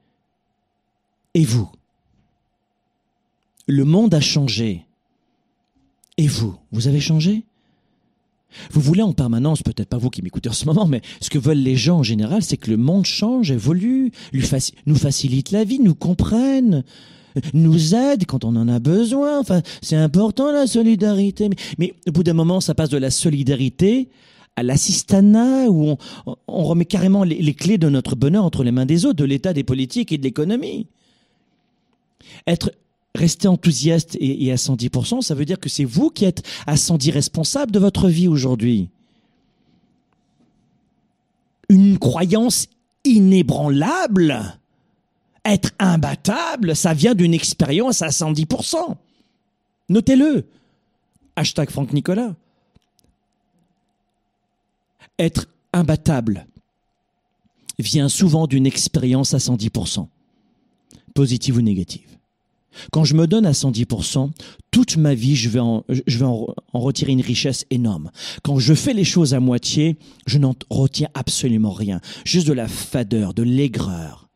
Et vous? Le monde a changé. Et vous? Vous avez changé? Vous voulez en permanence, peut-être pas vous qui m'écoutez en ce moment, mais ce que veulent les gens en général, c'est que le monde change, évolue, nous facilite la vie, nous comprenne, nous aide quand on en a besoin. Enfin, c'est important la solidarité. Mais, au bout d'un moment, ça passe de la solidarité à l'assistanat, où on, remet carrément les, les clés de notre bonheur entre les mains des autres, de l'État, des politiques et de l'économie. Être rester enthousiaste et, à 110%, ça veut dire que c'est vous qui êtes à 110% responsable de votre vie aujourd'hui. Une croyance inébranlable, être imbattable, ça vient d'une expérience à 110%. Notez-le. Hashtag Franck Nicolas. Être imbattable vient souvent d'une expérience à 110%, positive ou négative. Quand je me donne à 110%, toute ma vie, je vais, en, retirer une richesse énorme. Quand je fais les choses à moitié, je n'en retiens absolument rien. Juste de la fadeur, de l'aigreur.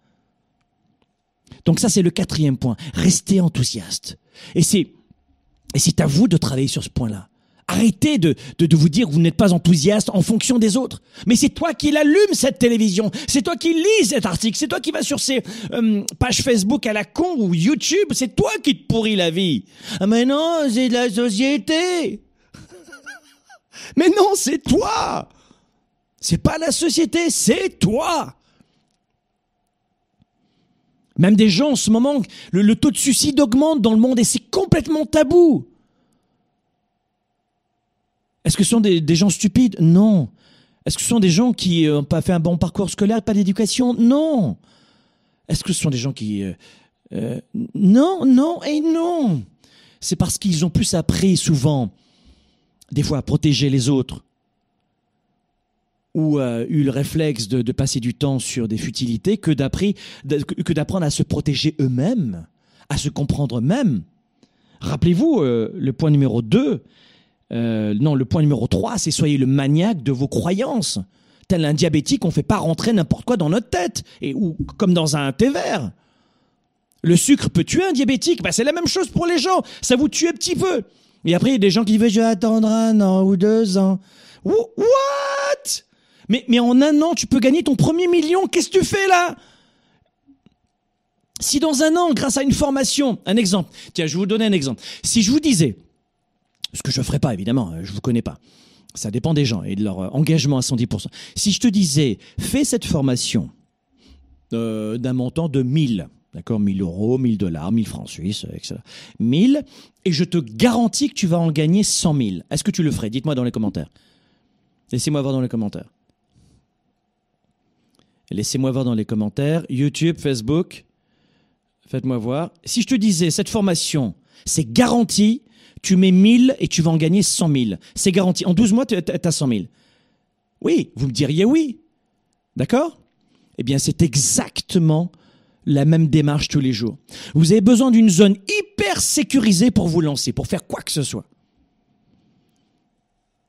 Donc ça, c'est le quatrième point. Restez enthousiaste. Et c'est à vous de travailler sur ce point-là. Arrêtez de, de, vous dire que vous n'êtes pas enthousiaste en fonction des autres. Mais c'est toi qui l'allume cette télévision. C'est toi qui lis cet article. C'est toi qui vas sur ces euh, pages Facebook à la con ou YouTube. C'est toi qui te pourris la vie. Ah mais non, c'est la société. *laughs* mais non, c'est toi. C'est pas la société, c'est toi. Même des gens en ce moment, le taux de suicide augmente dans le monde et c'est complètement tabou. Est-ce que ce sont des, gens stupides Non. Est-ce que ce sont des gens qui n'ont pas fait un bon parcours scolaire, pas d'éducation Non. Est-ce que ce sont des gens qui... euh, euh, non, non et non. C'est parce qu'ils ont plus appris souvent, des fois, à protéger les autres, ou euh, eu le réflexe de, passer du temps sur des futilités que d'apprendre à se protéger eux-mêmes, à se comprendre eux-mêmes. Rappelez-vous, euh, le point numéro 2, euh, non, le point numéro 3, c'est soyez le maniaque de vos croyances. Tel un diabétique, on ne fait pas rentrer n'importe quoi dans notre tête, et, ou comme dans un thé vert. Le sucre peut tuer un diabétique, bah, c'est la même chose pour les gens, ça vous tue un petit peu. Et après, il y a des gens qui disent, je vais attendre un an ou deux ans. Wh- What? Mais, mais en un an, tu peux gagner ton premier million, qu'est-ce que tu fais là? Si dans un an, grâce à une formation, un exemple, tiens, je vais vous donner un exemple. Si je vous disais, ce que je ne ferai pas évidemment, euh, je vous connais pas. Ça dépend des gens et de leur euh, engagement à 110%. Si je te disais, fais cette formation euh, d'un montant de 1000, d'accord 1000 euros, 1000 dollars, 1000 francs suisses, etc. 1000, et je te garantis que tu vas en gagner 100 000. Est-ce que tu le ferais? Dites-moi dans les commentaires. Laissez-moi voir dans les commentaires. Laissez-moi voir dans les commentaires. YouTube, Facebook, faites-moi voir. Si je te disais, cette formation, c'est garanti, tu mets 1000 et tu vas en gagner 100 000. C'est garanti. En 12 mois, tu as 100 000. Oui, vous me diriez oui. D'accord? Eh bien, c'est exactement la même démarche tous les jours. Vous avez besoin d'une zone hyper sécurisée pour vous lancer, pour faire quoi que ce soit.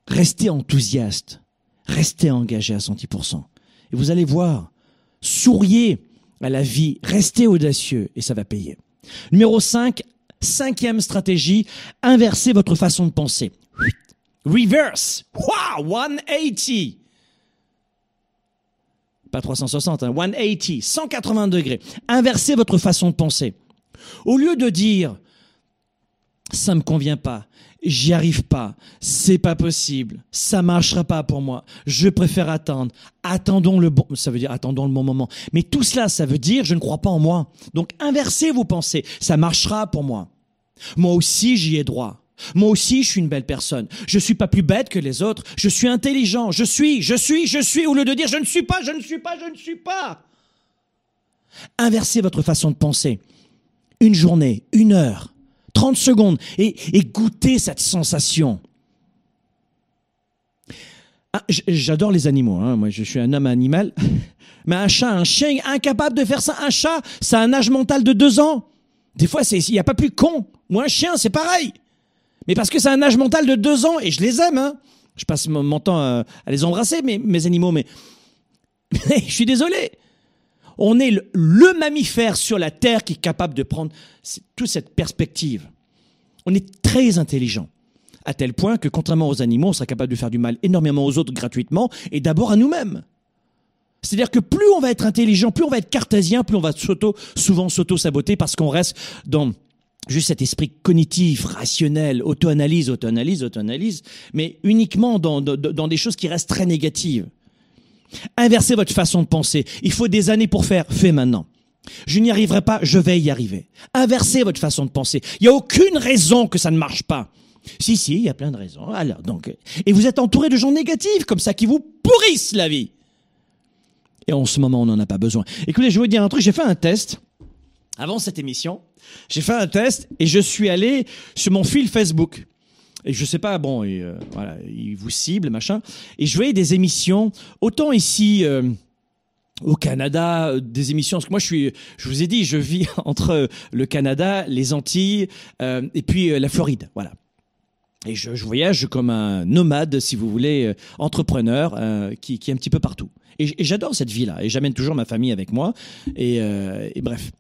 Restez enthousiaste, restez engagé à 110%. Et vous allez voir, souriez à la vie, restez audacieux et ça va payer. Numéro 5, cinquième stratégie, inversez votre façon de penser. Reverse. Wow, 180. Pas 360, hein, 180, 180 degrés. Inversez votre façon de penser. Au lieu de dire ça me convient pas, j'y arrive pas, c'est pas possible, ça marchera pas pour moi, je préfère attendre, attendons le bon, ça veut dire attendons le bon moment. Mais tout cela, ça veut dire je ne crois pas en moi. Donc inversez vos pensées, ça marchera pour moi. Moi aussi, j'y ai droit. Moi aussi, je suis une belle personne. Je suis pas plus bête que les autres. Je suis intelligent. Je suis, je suis, je suis, au lieu de dire je ne suis pas, je ne suis pas, je ne suis pas. Inversez votre façon de penser. Une journée, une heure, 30 secondes et, goûtez cette sensation. Ah, J'adore les animaux, hein. moi je suis un homme animal. *laughs* Mais un chat, un chien incapable de faire ça, un chat, ça a un âge mental de deux ans. Des fois, il n'y a pas plus con. Ou un chien, c'est pareil. Mais parce que c'est un âge mental de deux ans, et je les aime, hein. Je passe mon, temps à, les embrasser, mes, mes animaux, mais *laughs* je suis désolé. On est le, le mammifère sur la Terre qui est capable de prendre toute cette perspective. On est très intelligent, à tel point que, contrairement aux animaux, on sera capable de faire du mal énormément aux autres gratuitement, et d'abord à nous-mêmes. C'est-à-dire que plus on va être intelligent, plus on va être cartésien, plus on va s'auto, souvent s'auto-saboter parce qu'on reste dans juste cet esprit cognitif, rationnel, auto-analyse, auto-analyse, auto-analyse, mais uniquement dans, dans, dans des choses qui restent très négatives. Inversez votre façon de penser. Il faut des années pour faire. Fait maintenant. Je n'y arriverai pas, je vais y arriver. Inversez votre façon de penser. Il n'y a aucune raison que ça ne marche pas. Si, si, il y a plein de raisons. Alors, donc, et vous êtes entouré de gens négatifs, comme ça, qui vous pourrissent la vie. Et en ce moment, on n'en a pas besoin. Écoutez, je vais vous dire un truc. J'ai fait un test avant cette émission. J'ai fait un test et je suis allé sur mon fil Facebook. Et je sais pas, bon, et, euh, voilà, il vous cible, machin. Et je voyais des émissions, autant ici euh, au Canada, euh, des émissions. Parce que moi, je suis, je vous ai dit, je vis *laughs* entre le Canada, les Antilles et puis la Floride, voilà. Et je, voyage comme un nomade, si vous voulez, entrepreneur, qui, qui est un petit peu partout. Et, j'adore cette vie-là. Et j'amène toujours ma famille avec moi. Et bref.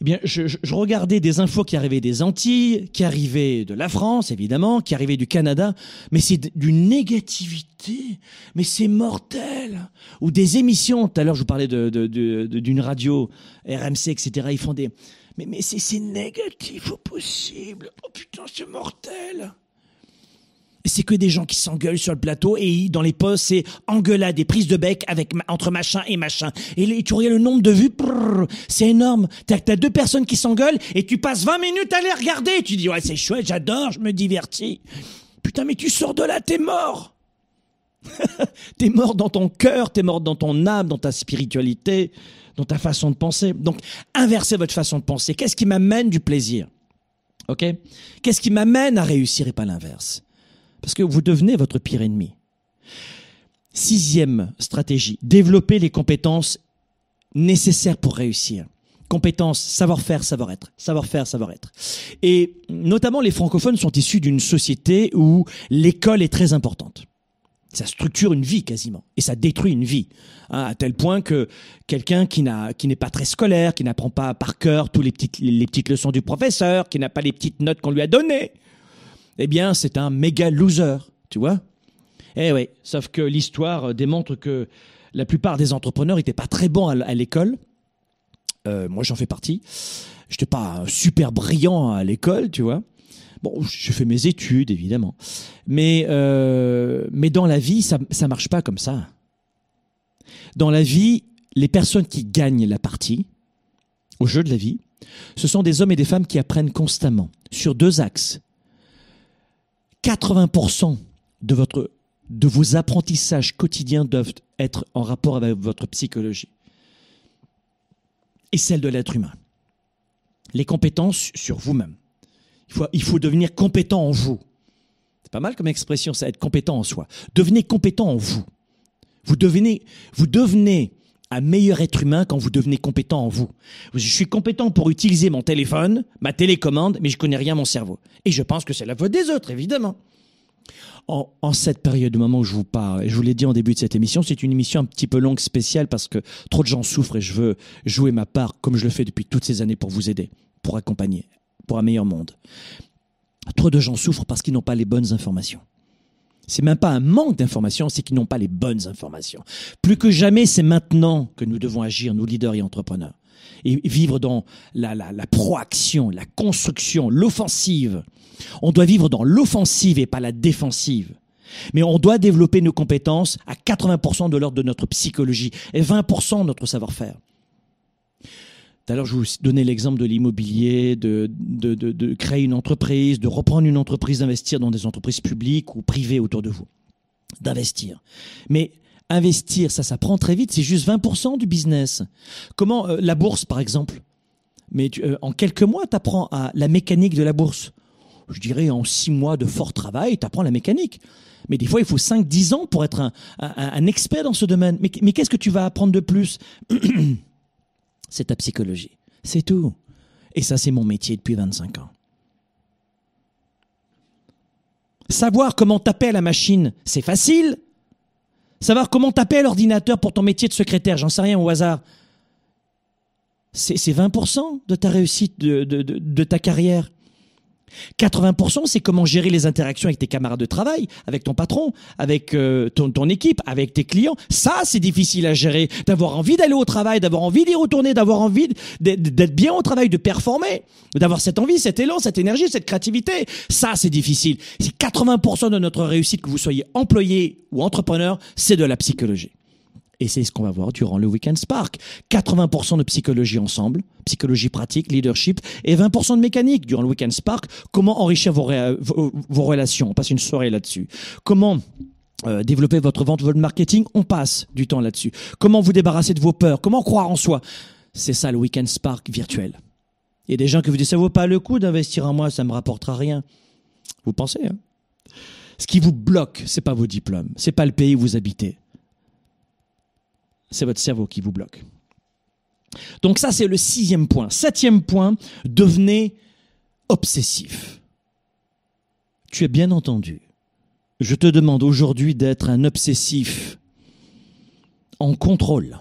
Eh bien, je, je, regardais des infos qui arrivaient des Antilles, qui arrivaient de la France, évidemment, qui arrivaient du Canada, mais c'est d'une négativité, mais c'est mortel. Ou des émissions, tout à l'heure je vous parlais d'une de, de, radio, RMC, etc., ils font des... Mais, mais c'est négatif au possible. Oh putain, c'est mortel c'est que des gens qui s'engueulent sur le plateau et dans les posts, c'est engueulade, des prises de bec avec entre machin et machin. Et tu regardes le nombre de vues, c'est énorme. T'as as deux personnes qui s'engueulent et tu passes 20 minutes à les regarder. Tu dis ouais c'est chouette, j'adore, je me divertis. Putain mais tu sors de là, t'es mort. *laughs* t'es mort dans ton cœur, t'es mort dans ton âme, dans ta spiritualité, dans ta façon de penser. Donc inversez votre façon de penser. Qu'est-ce qui m'amène du plaisir? Ok? Qu'est-ce qui m'amène à réussir et pas l'inverse? Parce que vous devenez votre pire ennemi. Sixième stratégie, développer les compétences nécessaires pour réussir. Compétences, savoir-faire, savoir-être. Savoir-faire, savoir-être. Et notamment, les francophones sont issus d'une société où l'école est très importante. Ça structure une vie quasiment. Et ça détruit une vie. Hein, à tel point que quelqu'un qui qui n'est pas très scolaire, qui n'apprend pas par cœur toutes les petites, les petites leçons du professeur, qui n'a pas les petites notes qu'on lui a données, eh bien, c'est un méga loser, tu vois Eh oui, sauf que l'histoire démontre que la plupart des entrepreneurs n'étaient pas très bons à l'école. Euh, moi, j'en fais partie. Je n'étais pas super brillant à l'école, tu vois. Bon, j'ai fait mes études, évidemment. Mais, euh, mais dans la vie, ça ne marche pas comme ça. Dans la vie, les personnes qui gagnent la partie, au jeu de la vie, ce sont des hommes et des femmes qui apprennent constamment sur deux axes. 80% de, vos apprentissages quotidiens doivent être en rapport avec votre psychologie et celle de l'être humain. Les compétences sur vous-même. Il faut, il faut devenir compétent en vous. C'est pas mal comme expression, ça, être compétent en soi. Devenez compétent en vous. Vous devenez, vous devenez un meilleur être humain quand vous devenez compétent en vous. Je suis compétent pour utiliser mon téléphone, ma télécommande, mais je connais rien à mon cerveau. Et je pense que c'est la faute des autres, évidemment. En, en, cette période, au moment où je vous parle, et je vous l'ai dit en début de cette émission, c'est une émission un petit peu longue, spéciale, parce que trop de gens souffrent et je veux jouer ma part, comme je le fais depuis toutes ces années, pour vous aider, pour accompagner, pour un meilleur monde. Trop de gens souffrent parce qu'ils n'ont pas les bonnes informations. C'est même pas un manque d'informations, c'est qu'ils n'ont pas les bonnes informations. Plus que jamais, c'est maintenant que nous devons agir, nous leaders et entrepreneurs, et vivre dans la, la, la proaction, la construction, l'offensive. On doit vivre dans l'offensive et pas la défensive. Mais on doit développer nos compétences à 80% de l'ordre de notre psychologie et 20% de notre savoir-faire. Tout à l'heure, je vous donnais l'exemple de l'immobilier, de, créer une entreprise, de reprendre une entreprise, d'investir dans des entreprises publiques ou privées autour de vous. D'investir. Mais investir, ça ça prend très vite, c'est juste 20% du business. Comment euh, la bourse, par exemple? Mais euh, en quelques mois, tu apprends à la mécanique de la bourse. Je dirais en six mois de fort travail, tu apprends la mécanique. Mais des fois, il faut 5-10 ans pour être un, expert dans ce domaine. Mais qu'est-ce que tu vas apprendre de plus? *clears throat* c'est ta psychologie. C'est tout. Et ça, c'est mon métier depuis 25 ans. Savoir comment taper à la machine, c'est facile. Savoir comment taper à l'ordinateur pour ton métier de secrétaire, j'en sais rien au hasard. C'est 20% de ta réussite, de, de, de ta carrière. 80%, c'est comment gérer les interactions avec tes camarades de travail, avec ton patron, avec euh, ton, ton, équipe, avec tes clients. Ça, c'est difficile à gérer. D'avoir envie d'aller au travail, d'avoir envie d'y retourner, d'avoir envie d'être bien au travail, de performer, d'avoir cette envie, cet élan, cette énergie, cette créativité. Ça, c'est difficile. C'est 80% de notre réussite, que vous soyez employé ou entrepreneur, c'est de la psychologie. Et c'est ce qu'on va voir durant le Weekend Spark. 80% de psychologie ensemble, psychologie pratique, leadership, et 20% de mécanique durant le Weekend Spark. Comment enrichir vos, relations? On passe une soirée là-dessus. Comment euh, développer votre vente, votre marketing? On passe du temps là-dessus. Comment vous débarrasser de vos peurs? Comment croire en soi? C'est ça le Weekend Spark virtuel. Il y a des gens qui vous disent ça vaut pas le coup d'investir en moi, ça me rapportera rien. Vous pensez hein? Ce qui vous bloque, c'est pas vos diplômes, c'est pas le pays où vous habitez c'est votre cerveau qui vous bloque. Donc ça, c'est le sixième point. Septième point, devenez obsessif. Tu as bien entendu. Je te demande aujourd'hui d'être un obsessif en contrôle.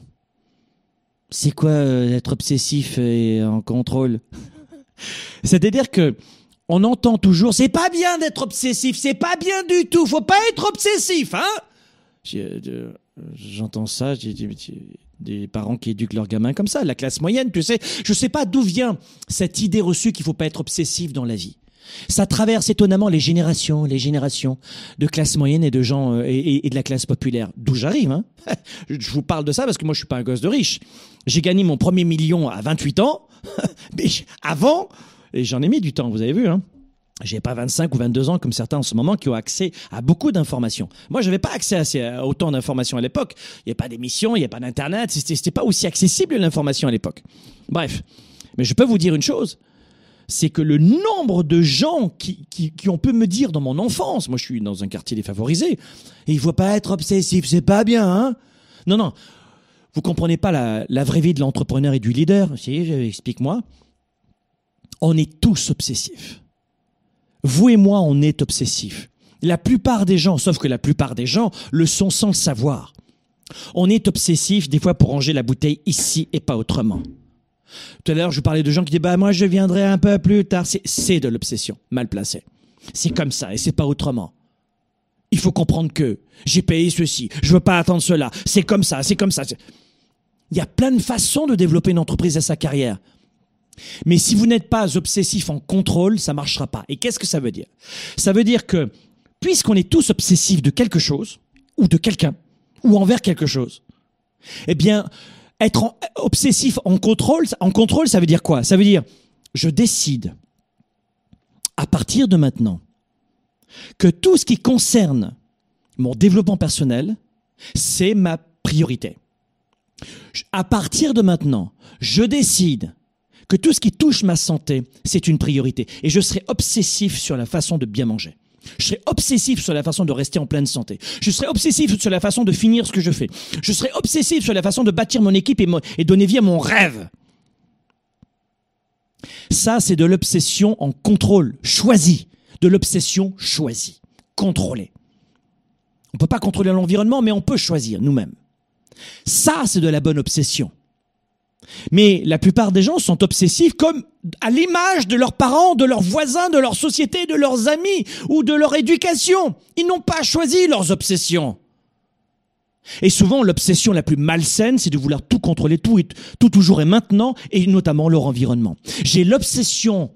C'est quoi euh, être obsessif et en contrôle? *laughs* C'est-à-dire que on entend toujours c'est pas bien d'être obsessif, c'est pas bien du tout, faut pas être obsessif, hein? J'entends ça, j'ai des parents qui éduquent leurs gamins comme ça, la classe moyenne, tu sais. Je sais pas d'où vient cette idée reçue qu'il faut pas être obsessif dans la vie. Ça traverse étonnamment les générations, les générations de classe moyenne et de gens euh, et, de la classe populaire. D'où j'arrive, hein *laughs* Je vous parle de ça parce que moi je suis pas un gosse de riche. J'ai gagné mon premier million à 28 ans, *laughs* mais avant, et j'en ai mis du temps, vous avez vu, hein j'ai pas 25 ou 22 ans comme certains en ce moment qui ont accès à beaucoup d'informations. Moi, j'avais pas accès à autant d'informations à l'époque. Il n'y a pas d'émissions, il n'y a pas d'internet, c'était pas aussi accessible l'information à l'époque. Bref, mais je peux vous dire une chose, c'est que le nombre de gens qui, qui, qui, ont pu me dire dans mon enfance, moi je suis dans un quartier défavorisé, et il faut pas être obsessif, c'est pas bien, hein Non, non, vous comprenez pas la, vraie vie de l'entrepreneur et du leader. Explique-moi. On est tous obsessifs. Vous et moi, on est obsessifs. La plupart des gens, sauf que la plupart des gens, le sont sans le savoir. On est obsessif des fois pour ranger la bouteille ici et pas autrement. Tout à l'heure, je parlais de gens qui disent bah moi je viendrai un peu plus tard. C'est de l'obsession, mal placée. C'est comme ça et c'est pas autrement. Il faut comprendre que j'ai payé ceci, je veux pas attendre cela. C'est comme ça, c'est comme ça. Il y a plein de façons de développer une entreprise à sa carrière. Mais si vous n'êtes pas obsessif en contrôle, ça marchera pas. Et qu'est-ce que ça veut dire? Ça veut dire que puisqu'on est tous obsessifs de quelque chose ou de quelqu'un ou envers quelque chose, eh bien être obsessif en contrôle, en contrôle, ça veut dire quoi? Ça veut dire, je décide, à partir de maintenant, que tout ce qui concerne mon développement personnel, c'est ma priorité. À partir de maintenant, je décide que tout ce qui touche ma santé, c'est une priorité. Et je serai obsessif sur la façon de bien manger. Je serai obsessif sur la façon de rester en pleine santé. Je serai obsessif sur la façon de finir ce que je fais. Je serai obsessif sur la façon de bâtir mon équipe et, donner vie à mon rêve. Ça, c'est de l'obsession en contrôle, choisi. De l'obsession choisie, contrôlée. On ne peut pas contrôler l'environnement, mais on peut choisir nous-mêmes. Ça, c'est de la bonne obsession. Mais la plupart des gens sont obsessifs comme à l'image de leurs parents, de leurs voisins, de leur société, de leurs amis ou de leur éducation. Ils n'ont pas choisi leurs obsessions. Et souvent, l'obsession la plus malsaine, c'est de vouloir tout contrôler, tout, tout toujours et maintenant, et notamment leur environnement. J'ai l'obsession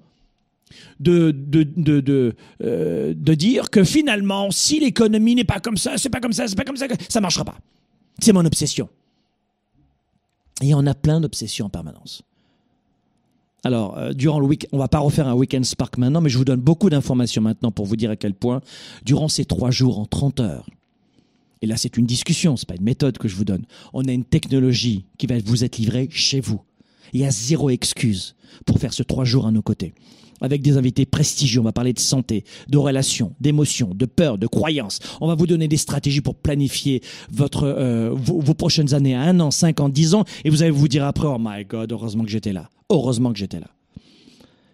de, de, de, de, euh, de dire que finalement, si l'économie n'est pas comme ça, c'est pas comme ça, c'est pas comme ça, ça marchera pas. C'est mon obsession. Et on a plein d'obsessions en permanence. Alors, euh, durant le week on va pas refaire un week-end Spark maintenant, mais je vous donne beaucoup d'informations maintenant pour vous dire à quel point, durant ces trois jours en 30 heures, et là c'est une discussion, c'est pas une méthode que je vous donne, on a une technologie qui va vous être livrée chez vous. Il y a zéro excuse pour faire ce trois jours à nos côtés avec des invités prestigieux. On va parler de santé, de relations, d'émotions, de peur, de croyances. On va vous donner des stratégies pour planifier votre, euh, vos, prochaines années à un an, cinq ans, dix ans. Et vous allez vous dire après, oh my God, heureusement que j'étais là. Heureusement que j'étais là.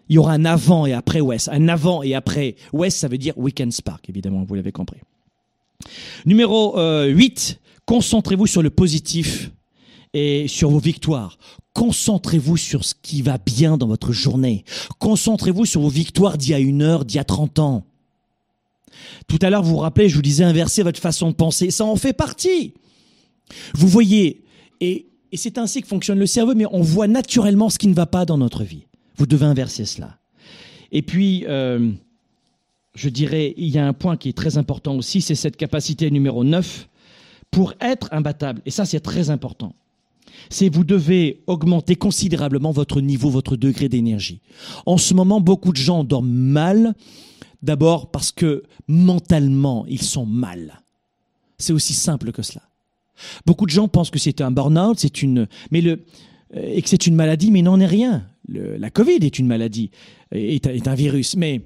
Il y aura un avant et après West. Un avant et après West, ça veut dire Weekend Spark, évidemment, vous l'avez compris. Numéro 8, euh, concentrez-vous sur le positif et sur vos victoires. Concentrez-vous sur ce qui va bien dans votre journée. Concentrez-vous sur vos victoires d'il y a une heure, d'il y a 30 ans. Tout à l'heure, vous vous rappelez, je vous disais inverser votre façon de penser. Ça en fait partie. Vous voyez, et, c'est ainsi que fonctionne le cerveau, mais on voit naturellement ce qui ne va pas dans notre vie. Vous devez inverser cela. Et puis, euh, je dirais, il y a un point qui est très important aussi, c'est cette capacité numéro 9 pour être imbattable. Et ça, c'est très important c'est vous devez augmenter considérablement votre niveau, votre degré d'énergie. En ce moment, beaucoup de gens dorment mal, d'abord parce que mentalement, ils sont mal. C'est aussi simple que cela. Beaucoup de gens pensent que c'est un burn-out, c'est une, mais le, euh, et que c'est une maladie, mais n'en est rien. la Covid est une maladie, est, est un virus, mais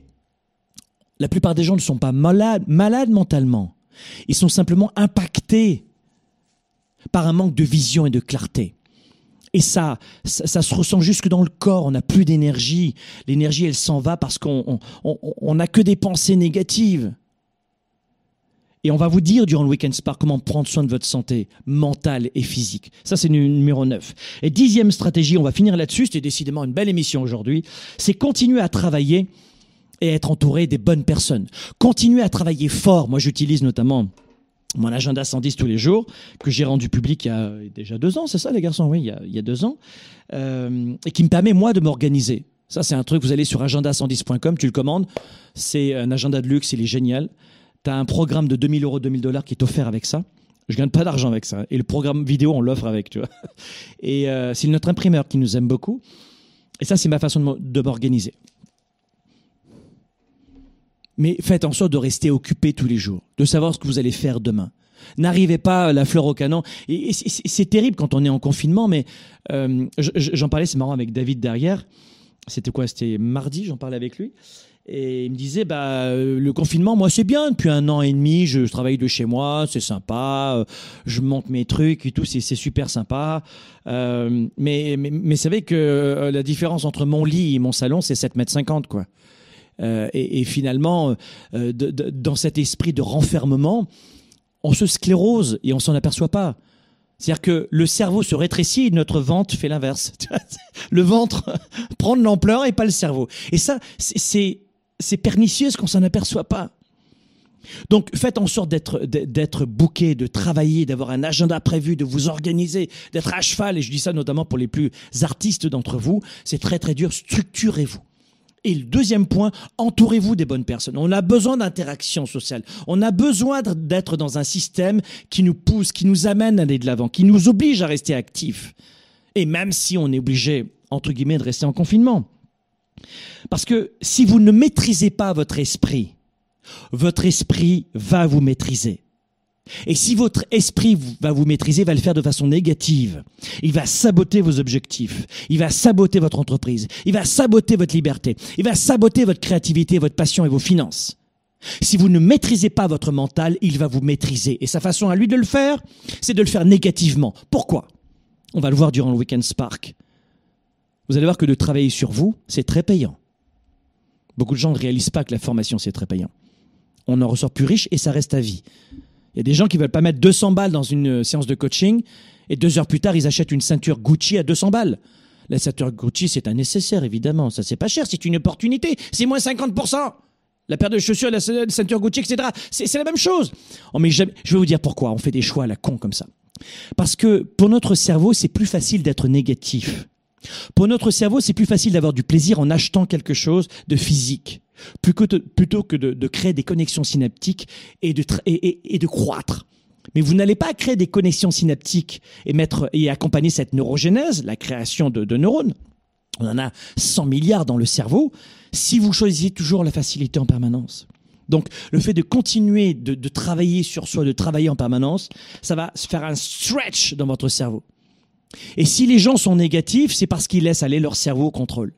la plupart des gens ne sont pas malades, malades mentalement. Ils sont simplement impactés par un manque de vision et de clarté. Et ça, ça, se ressent jusque dans le corps. On n'a plus d'énergie. L'énergie, elle s'en va parce qu'on n'a que des pensées négatives. Et on va vous dire durant le Weekend Spark comment prendre soin de votre santé mentale et physique. Ça, c'est numéro 9. Et dixième stratégie, on va finir là-dessus, c'était décidément une belle émission aujourd'hui, c'est continuer à travailler et être entouré des bonnes personnes. Continuer à travailler fort. Moi, j'utilise notamment mon agenda 110 tous les jours, que j'ai rendu public il y a déjà deux ans, c'est ça les garçons? Oui, il y a, deux ans, euh, et qui me permet moi de m'organiser. Ça, c'est un truc, vous allez sur agenda110.com, tu le commandes, c'est un agenda de luxe, il est génial. Tu as un programme de 2000 euros, 2000 dollars qui est offert avec ça. Je gagne pas d'argent avec ça. Et le programme vidéo, on l'offre avec, tu vois. Et euh, c'est notre imprimeur qui nous aime beaucoup. Et ça, c'est ma façon de m'organiser. Mais faites en sorte de rester occupé tous les jours, de savoir ce que vous allez faire demain. N'arrivez pas la fleur au canon. C'est terrible quand on est en confinement, mais euh, j'en parlais, c'est marrant, avec David derrière. C'était quoi? C'était mardi, j'en parlais avec lui. Et il me disait, bah, euh, le confinement, moi, c'est bien. Depuis un an et demi, je, travaille de chez moi, c'est sympa. Euh, je monte mes trucs et tout, c'est super sympa. mais, mais, savez que la différence entre mon lit et mon salon, c'est 7 mètres 50, quoi. Euh, et, finalement, euh, dans cet esprit de renfermement, on se sclérose et on s'en aperçoit pas. C'est-à-dire que le cerveau se rétrécit et notre ventre fait l'inverse. *laughs* le ventre *laughs* prend de l'ampleur et pas le cerveau. Et ça, c'est pernicieux ce qu'on s'en aperçoit pas. Donc faites en sorte d'être d'être bouqué, de travailler, d'avoir un agenda prévu, de vous organiser, d'être à cheval. Et je dis ça notamment pour les plus artistes d'entre vous. C'est très très dur. Structurez-vous. Et le deuxième point, entourez-vous des bonnes personnes. On a besoin d'interaction sociale. On a besoin d'être dans un système qui nous pousse, qui nous amène à aller de l'avant, qui nous oblige à rester actifs. Et même si on est obligé, entre guillemets, de rester en confinement. Parce que si vous ne maîtrisez pas votre esprit, votre esprit va vous maîtriser. Et si votre esprit va vous maîtriser, va le faire de façon négative. Il va saboter vos objectifs. Il va saboter votre entreprise. Il va saboter votre liberté. Il va saboter votre créativité, votre passion et vos finances. Si vous ne maîtrisez pas votre mental, il va vous maîtriser. Et sa façon à lui de le faire, c'est de le faire négativement. Pourquoi? On va le voir durant le Weekend Spark. Vous allez voir que de travailler sur vous, c'est très payant. Beaucoup de gens ne réalisent pas que la formation, c'est très payant. On en ressort plus riche et ça reste à vie. Il y a des gens qui veulent pas mettre 200 balles dans une euh, séance de coaching et deux heures plus tard, ils achètent une ceinture Gucci à 200 balles. La ceinture Gucci, c'est un nécessaire, évidemment. Ça, c'est pas cher, c'est une opportunité. C'est moins 50%. La paire de chaussures, la ceinture Gucci, etc. C'est la même chose. Oh, mais je vais vous dire pourquoi on fait des choix à la con comme ça. Parce que pour notre cerveau, c'est plus facile d'être négatif. Pour notre cerveau, c'est plus facile d'avoir du plaisir en achetant quelque chose de physique plutôt que de, créer des connexions synaptiques et de, et, de croître. Mais vous n'allez pas créer des connexions synaptiques et, mettre, et accompagner cette neurogénèse, la création de, neurones. On en a 100 milliards dans le cerveau si vous choisissez toujours la facilité en permanence. Donc le fait de continuer de, de, travailler sur soi, de travailler en permanence, ça va faire un stretch dans votre cerveau. Et si les gens sont négatifs, c'est parce qu'ils laissent aller leur cerveau au contrôle.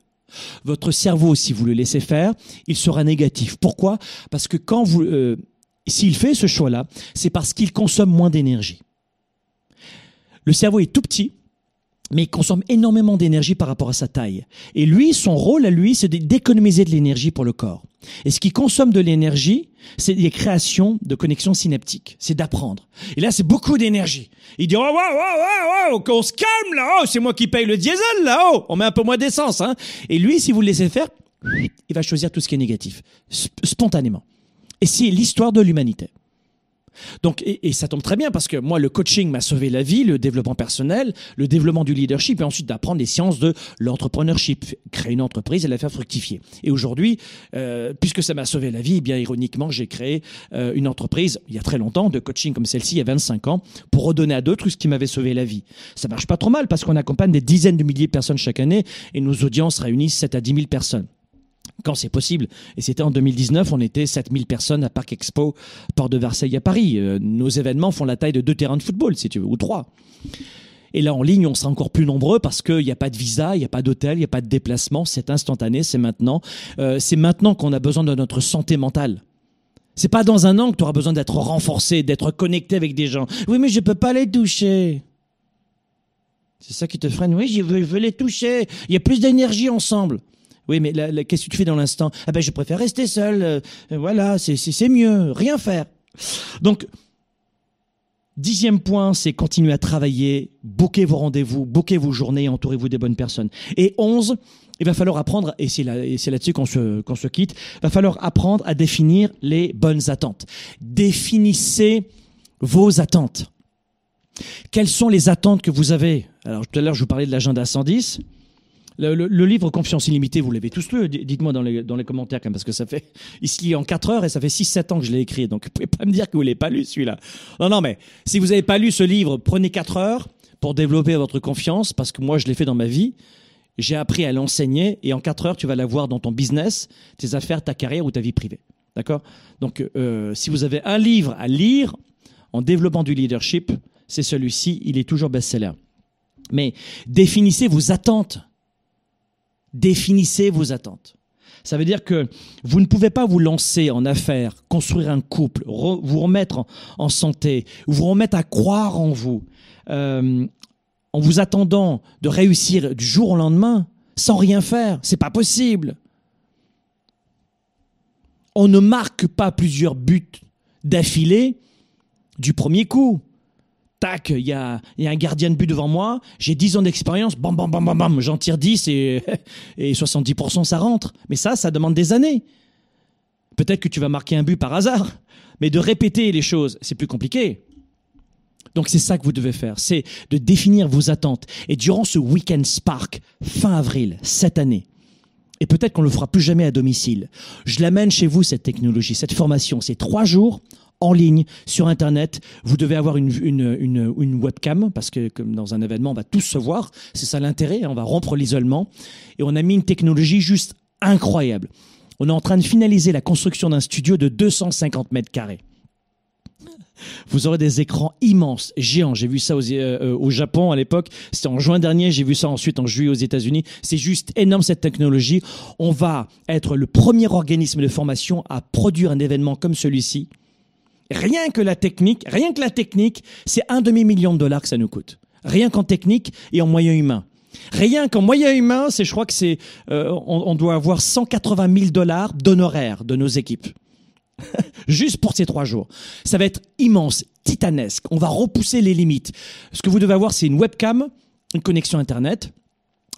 Votre cerveau, si vous le laissez faire, il sera négatif. Pourquoi? Parce que quand vous, euh, s'il fait ce choix-là, c'est parce qu'il consomme moins d'énergie. Le cerveau est tout petit, mais il consomme énormément d'énergie par rapport à sa taille. Et lui, son rôle à lui, c'est d'économiser de l'énergie pour le corps. Et ce qui consomme de l'énergie, c'est les créations de connexions synaptiques. C'est d'apprendre. Et là, c'est beaucoup d'énergie. Il dit, oh, wow, wow, wow, qu'on se calme là, oh, c'est moi qui paye le diesel là, oh, on met un peu moins d'essence, hein. Et lui, si vous le laissez faire, il va choisir tout ce qui est négatif. Spontanément. Et c'est l'histoire de l'humanité. Donc, et, ça tombe très bien parce que moi, le coaching m'a sauvé la vie, le développement personnel, le développement du leadership et ensuite d'apprendre les sciences de l'entrepreneurship, créer une entreprise et la faire fructifier. Et aujourd'hui, euh, puisque ça m'a sauvé la vie, eh bien ironiquement, j'ai créé euh, une entreprise il y a très longtemps de coaching comme celle-ci, il y a 25 ans, pour redonner à d'autres ce qui m'avait sauvé la vie. Ça marche pas trop mal parce qu'on accompagne des dizaines de milliers de personnes chaque année et nos audiences réunissent 7 à 10 000 personnes quand c'est possible. Et c'était en 2019, on était 7000 personnes à Parc Expo, Port de Versailles à Paris. Euh, nos événements font la taille de deux terrains de football, si tu veux, ou trois. Et là, en ligne, on sera encore plus nombreux parce qu'il n'y a pas de visa, il n'y a pas d'hôtel, il n'y a pas de déplacement. C'est instantané, c'est maintenant. Euh, c'est maintenant qu'on a besoin de notre santé mentale. C'est pas dans un an que tu auras besoin d'être renforcé, d'être connecté avec des gens. Oui, mais je peux pas les toucher. C'est ça qui te freine. Oui, je veux les toucher. Il y a plus d'énergie ensemble. Oui, mais qu'est-ce que tu fais dans l'instant? Ah ben, je préfère rester seul. Euh, voilà, c'est mieux. Rien faire. Donc, dixième point, c'est continuer à travailler, booker vos rendez-vous, booker vos journées, entourez-vous des bonnes personnes. Et onze, il va falloir apprendre, et c'est là, là-dessus qu'on se, qu'on se quitte, il va falloir apprendre à définir les bonnes attentes. Définissez vos attentes. Quelles sont les attentes que vous avez? Alors tout à l'heure, je vous parlais de l'agenda 110. Le, livre Confiance illimitée, vous l'avez tous lu. Dites-moi dans les, commentaires, parce que ça fait, il se lit en 4 heures et ça fait 6-7 ans que je l'ai écrit. Donc, vous pouvez pas me dire que vous l'avez pas lu, celui-là. Non, non, mais si vous n'avez pas lu ce livre, prenez 4 heures pour développer votre confiance, parce que moi, je l'ai fait dans ma vie. J'ai appris à l'enseigner et en 4 heures, tu vas l'avoir dans ton business, tes affaires, ta carrière ou ta vie privée. D'accord? Donc, euh, si vous avez un livre à lire en développant du leadership, c'est celui-ci. Il est toujours best-seller. Mais définissez vos attentes définissez vos attentes. Ça veut dire que vous ne pouvez pas vous lancer en affaires, construire un couple, vous remettre en, santé, vous remettre à croire en vous, euh, en vous attendant de réussir du jour au lendemain, sans rien faire. C'est pas possible. On ne marque pas plusieurs buts d'affilée du premier coup il y a, un gardien de but devant moi, j'ai 10 ans d'expérience, bam, bam, bam, bam, bam, j'en tire 10 et, *laughs* et 70% ça rentre. Mais ça, ça demande des années. Peut-être que tu vas marquer un but par hasard, mais de répéter les choses, c'est plus compliqué. Donc c'est ça que vous devez faire, c'est de définir vos attentes. Et durant ce week-end Spark, fin avril, cette année, et peut-être qu'on ne le fera plus jamais à domicile, je l'amène chez vous, cette technologie, cette formation, c'est trois jours en ligne, sur Internet. Vous devez avoir une, webcam, parce que comme dans un événement, on va tous se voir. C'est ça l'intérêt, hein. on va rompre l'isolement. Et on a mis une technologie juste incroyable. On est en train de finaliser la construction d'un studio de 250 mètres carrés. Vous aurez des écrans immenses, géants. J'ai vu ça euh, au Japon à l'époque. C'était en juin dernier. J'ai vu ça ensuite en juillet aux États-Unis. C'est juste énorme cette technologie. On va être le premier organisme de formation à produire un événement comme celui-ci Rien que la technique, rien que la technique, c'est un demi-million de dollars que ça nous coûte. Rien qu'en technique et en moyens humains. Rien qu'en moyens humains, c'est, je crois que c'est, euh, on, doit avoir 180 000 dollars d'honoraires de nos équipes. *laughs* Juste pour ces trois jours. Ça va être immense, titanesque. On va repousser les limites. Ce que vous devez avoir, c'est une webcam, une connexion Internet,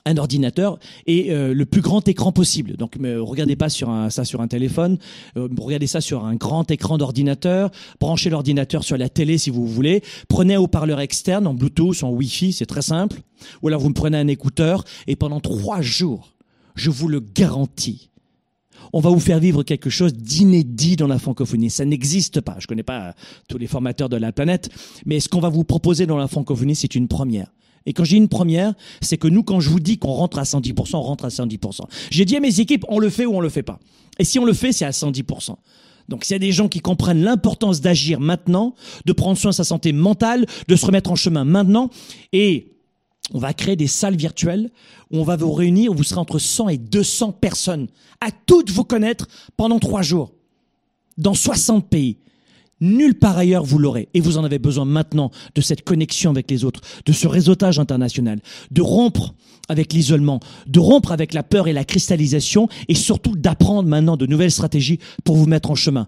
un ordinateur et euh, le plus grand écran possible. Donc ne regardez pas sur ça sur un téléphone, euh, regardez ça sur un grand écran d'ordinateur, branchez l'ordinateur sur la télé si vous voulez, prenez un haut-parleur externe en Bluetooth, en Wi-Fi, c'est très simple, ou alors vous me prenez un écouteur et pendant trois jours, je vous le garantis, on va vous faire vivre quelque chose d'inédit dans la francophonie. Ça n'existe pas. Je ne connais pas tous les formateurs de la planète, mais ce qu'on va vous proposer dans la francophonie, c'est une première. Et quand j'ai une première, c'est que nous, quand je vous dis qu'on rentre à 110%, on rentre à 110%. J'ai dit à mes équipes, on le fait ou on le fait pas. Et si on le fait, c'est à 110%. Donc s'il y a des gens qui comprennent l'importance d'agir maintenant, de prendre soin de sa santé mentale, de se remettre en chemin maintenant, et on va créer des salles virtuelles où on va vous réunir, où vous serez entre 100 et 200 personnes, à toutes vous connaître pendant trois jours, dans 60 pays. Nulle part ailleurs vous l'aurez. Et vous en avez besoin maintenant de cette connexion avec les autres, de ce réseautage international, de rompre avec l'isolement, de rompre avec la peur et la cristallisation, et surtout d'apprendre maintenant de nouvelles stratégies pour vous mettre en chemin.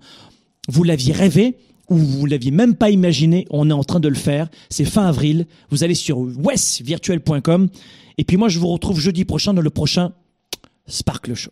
Vous l'aviez rêvé, ou vous l'aviez même pas imaginé, on est en train de le faire. C'est fin avril. Vous allez sur westvirtuel.com. Et puis moi, je vous retrouve jeudi prochain dans le prochain Sparkle Show.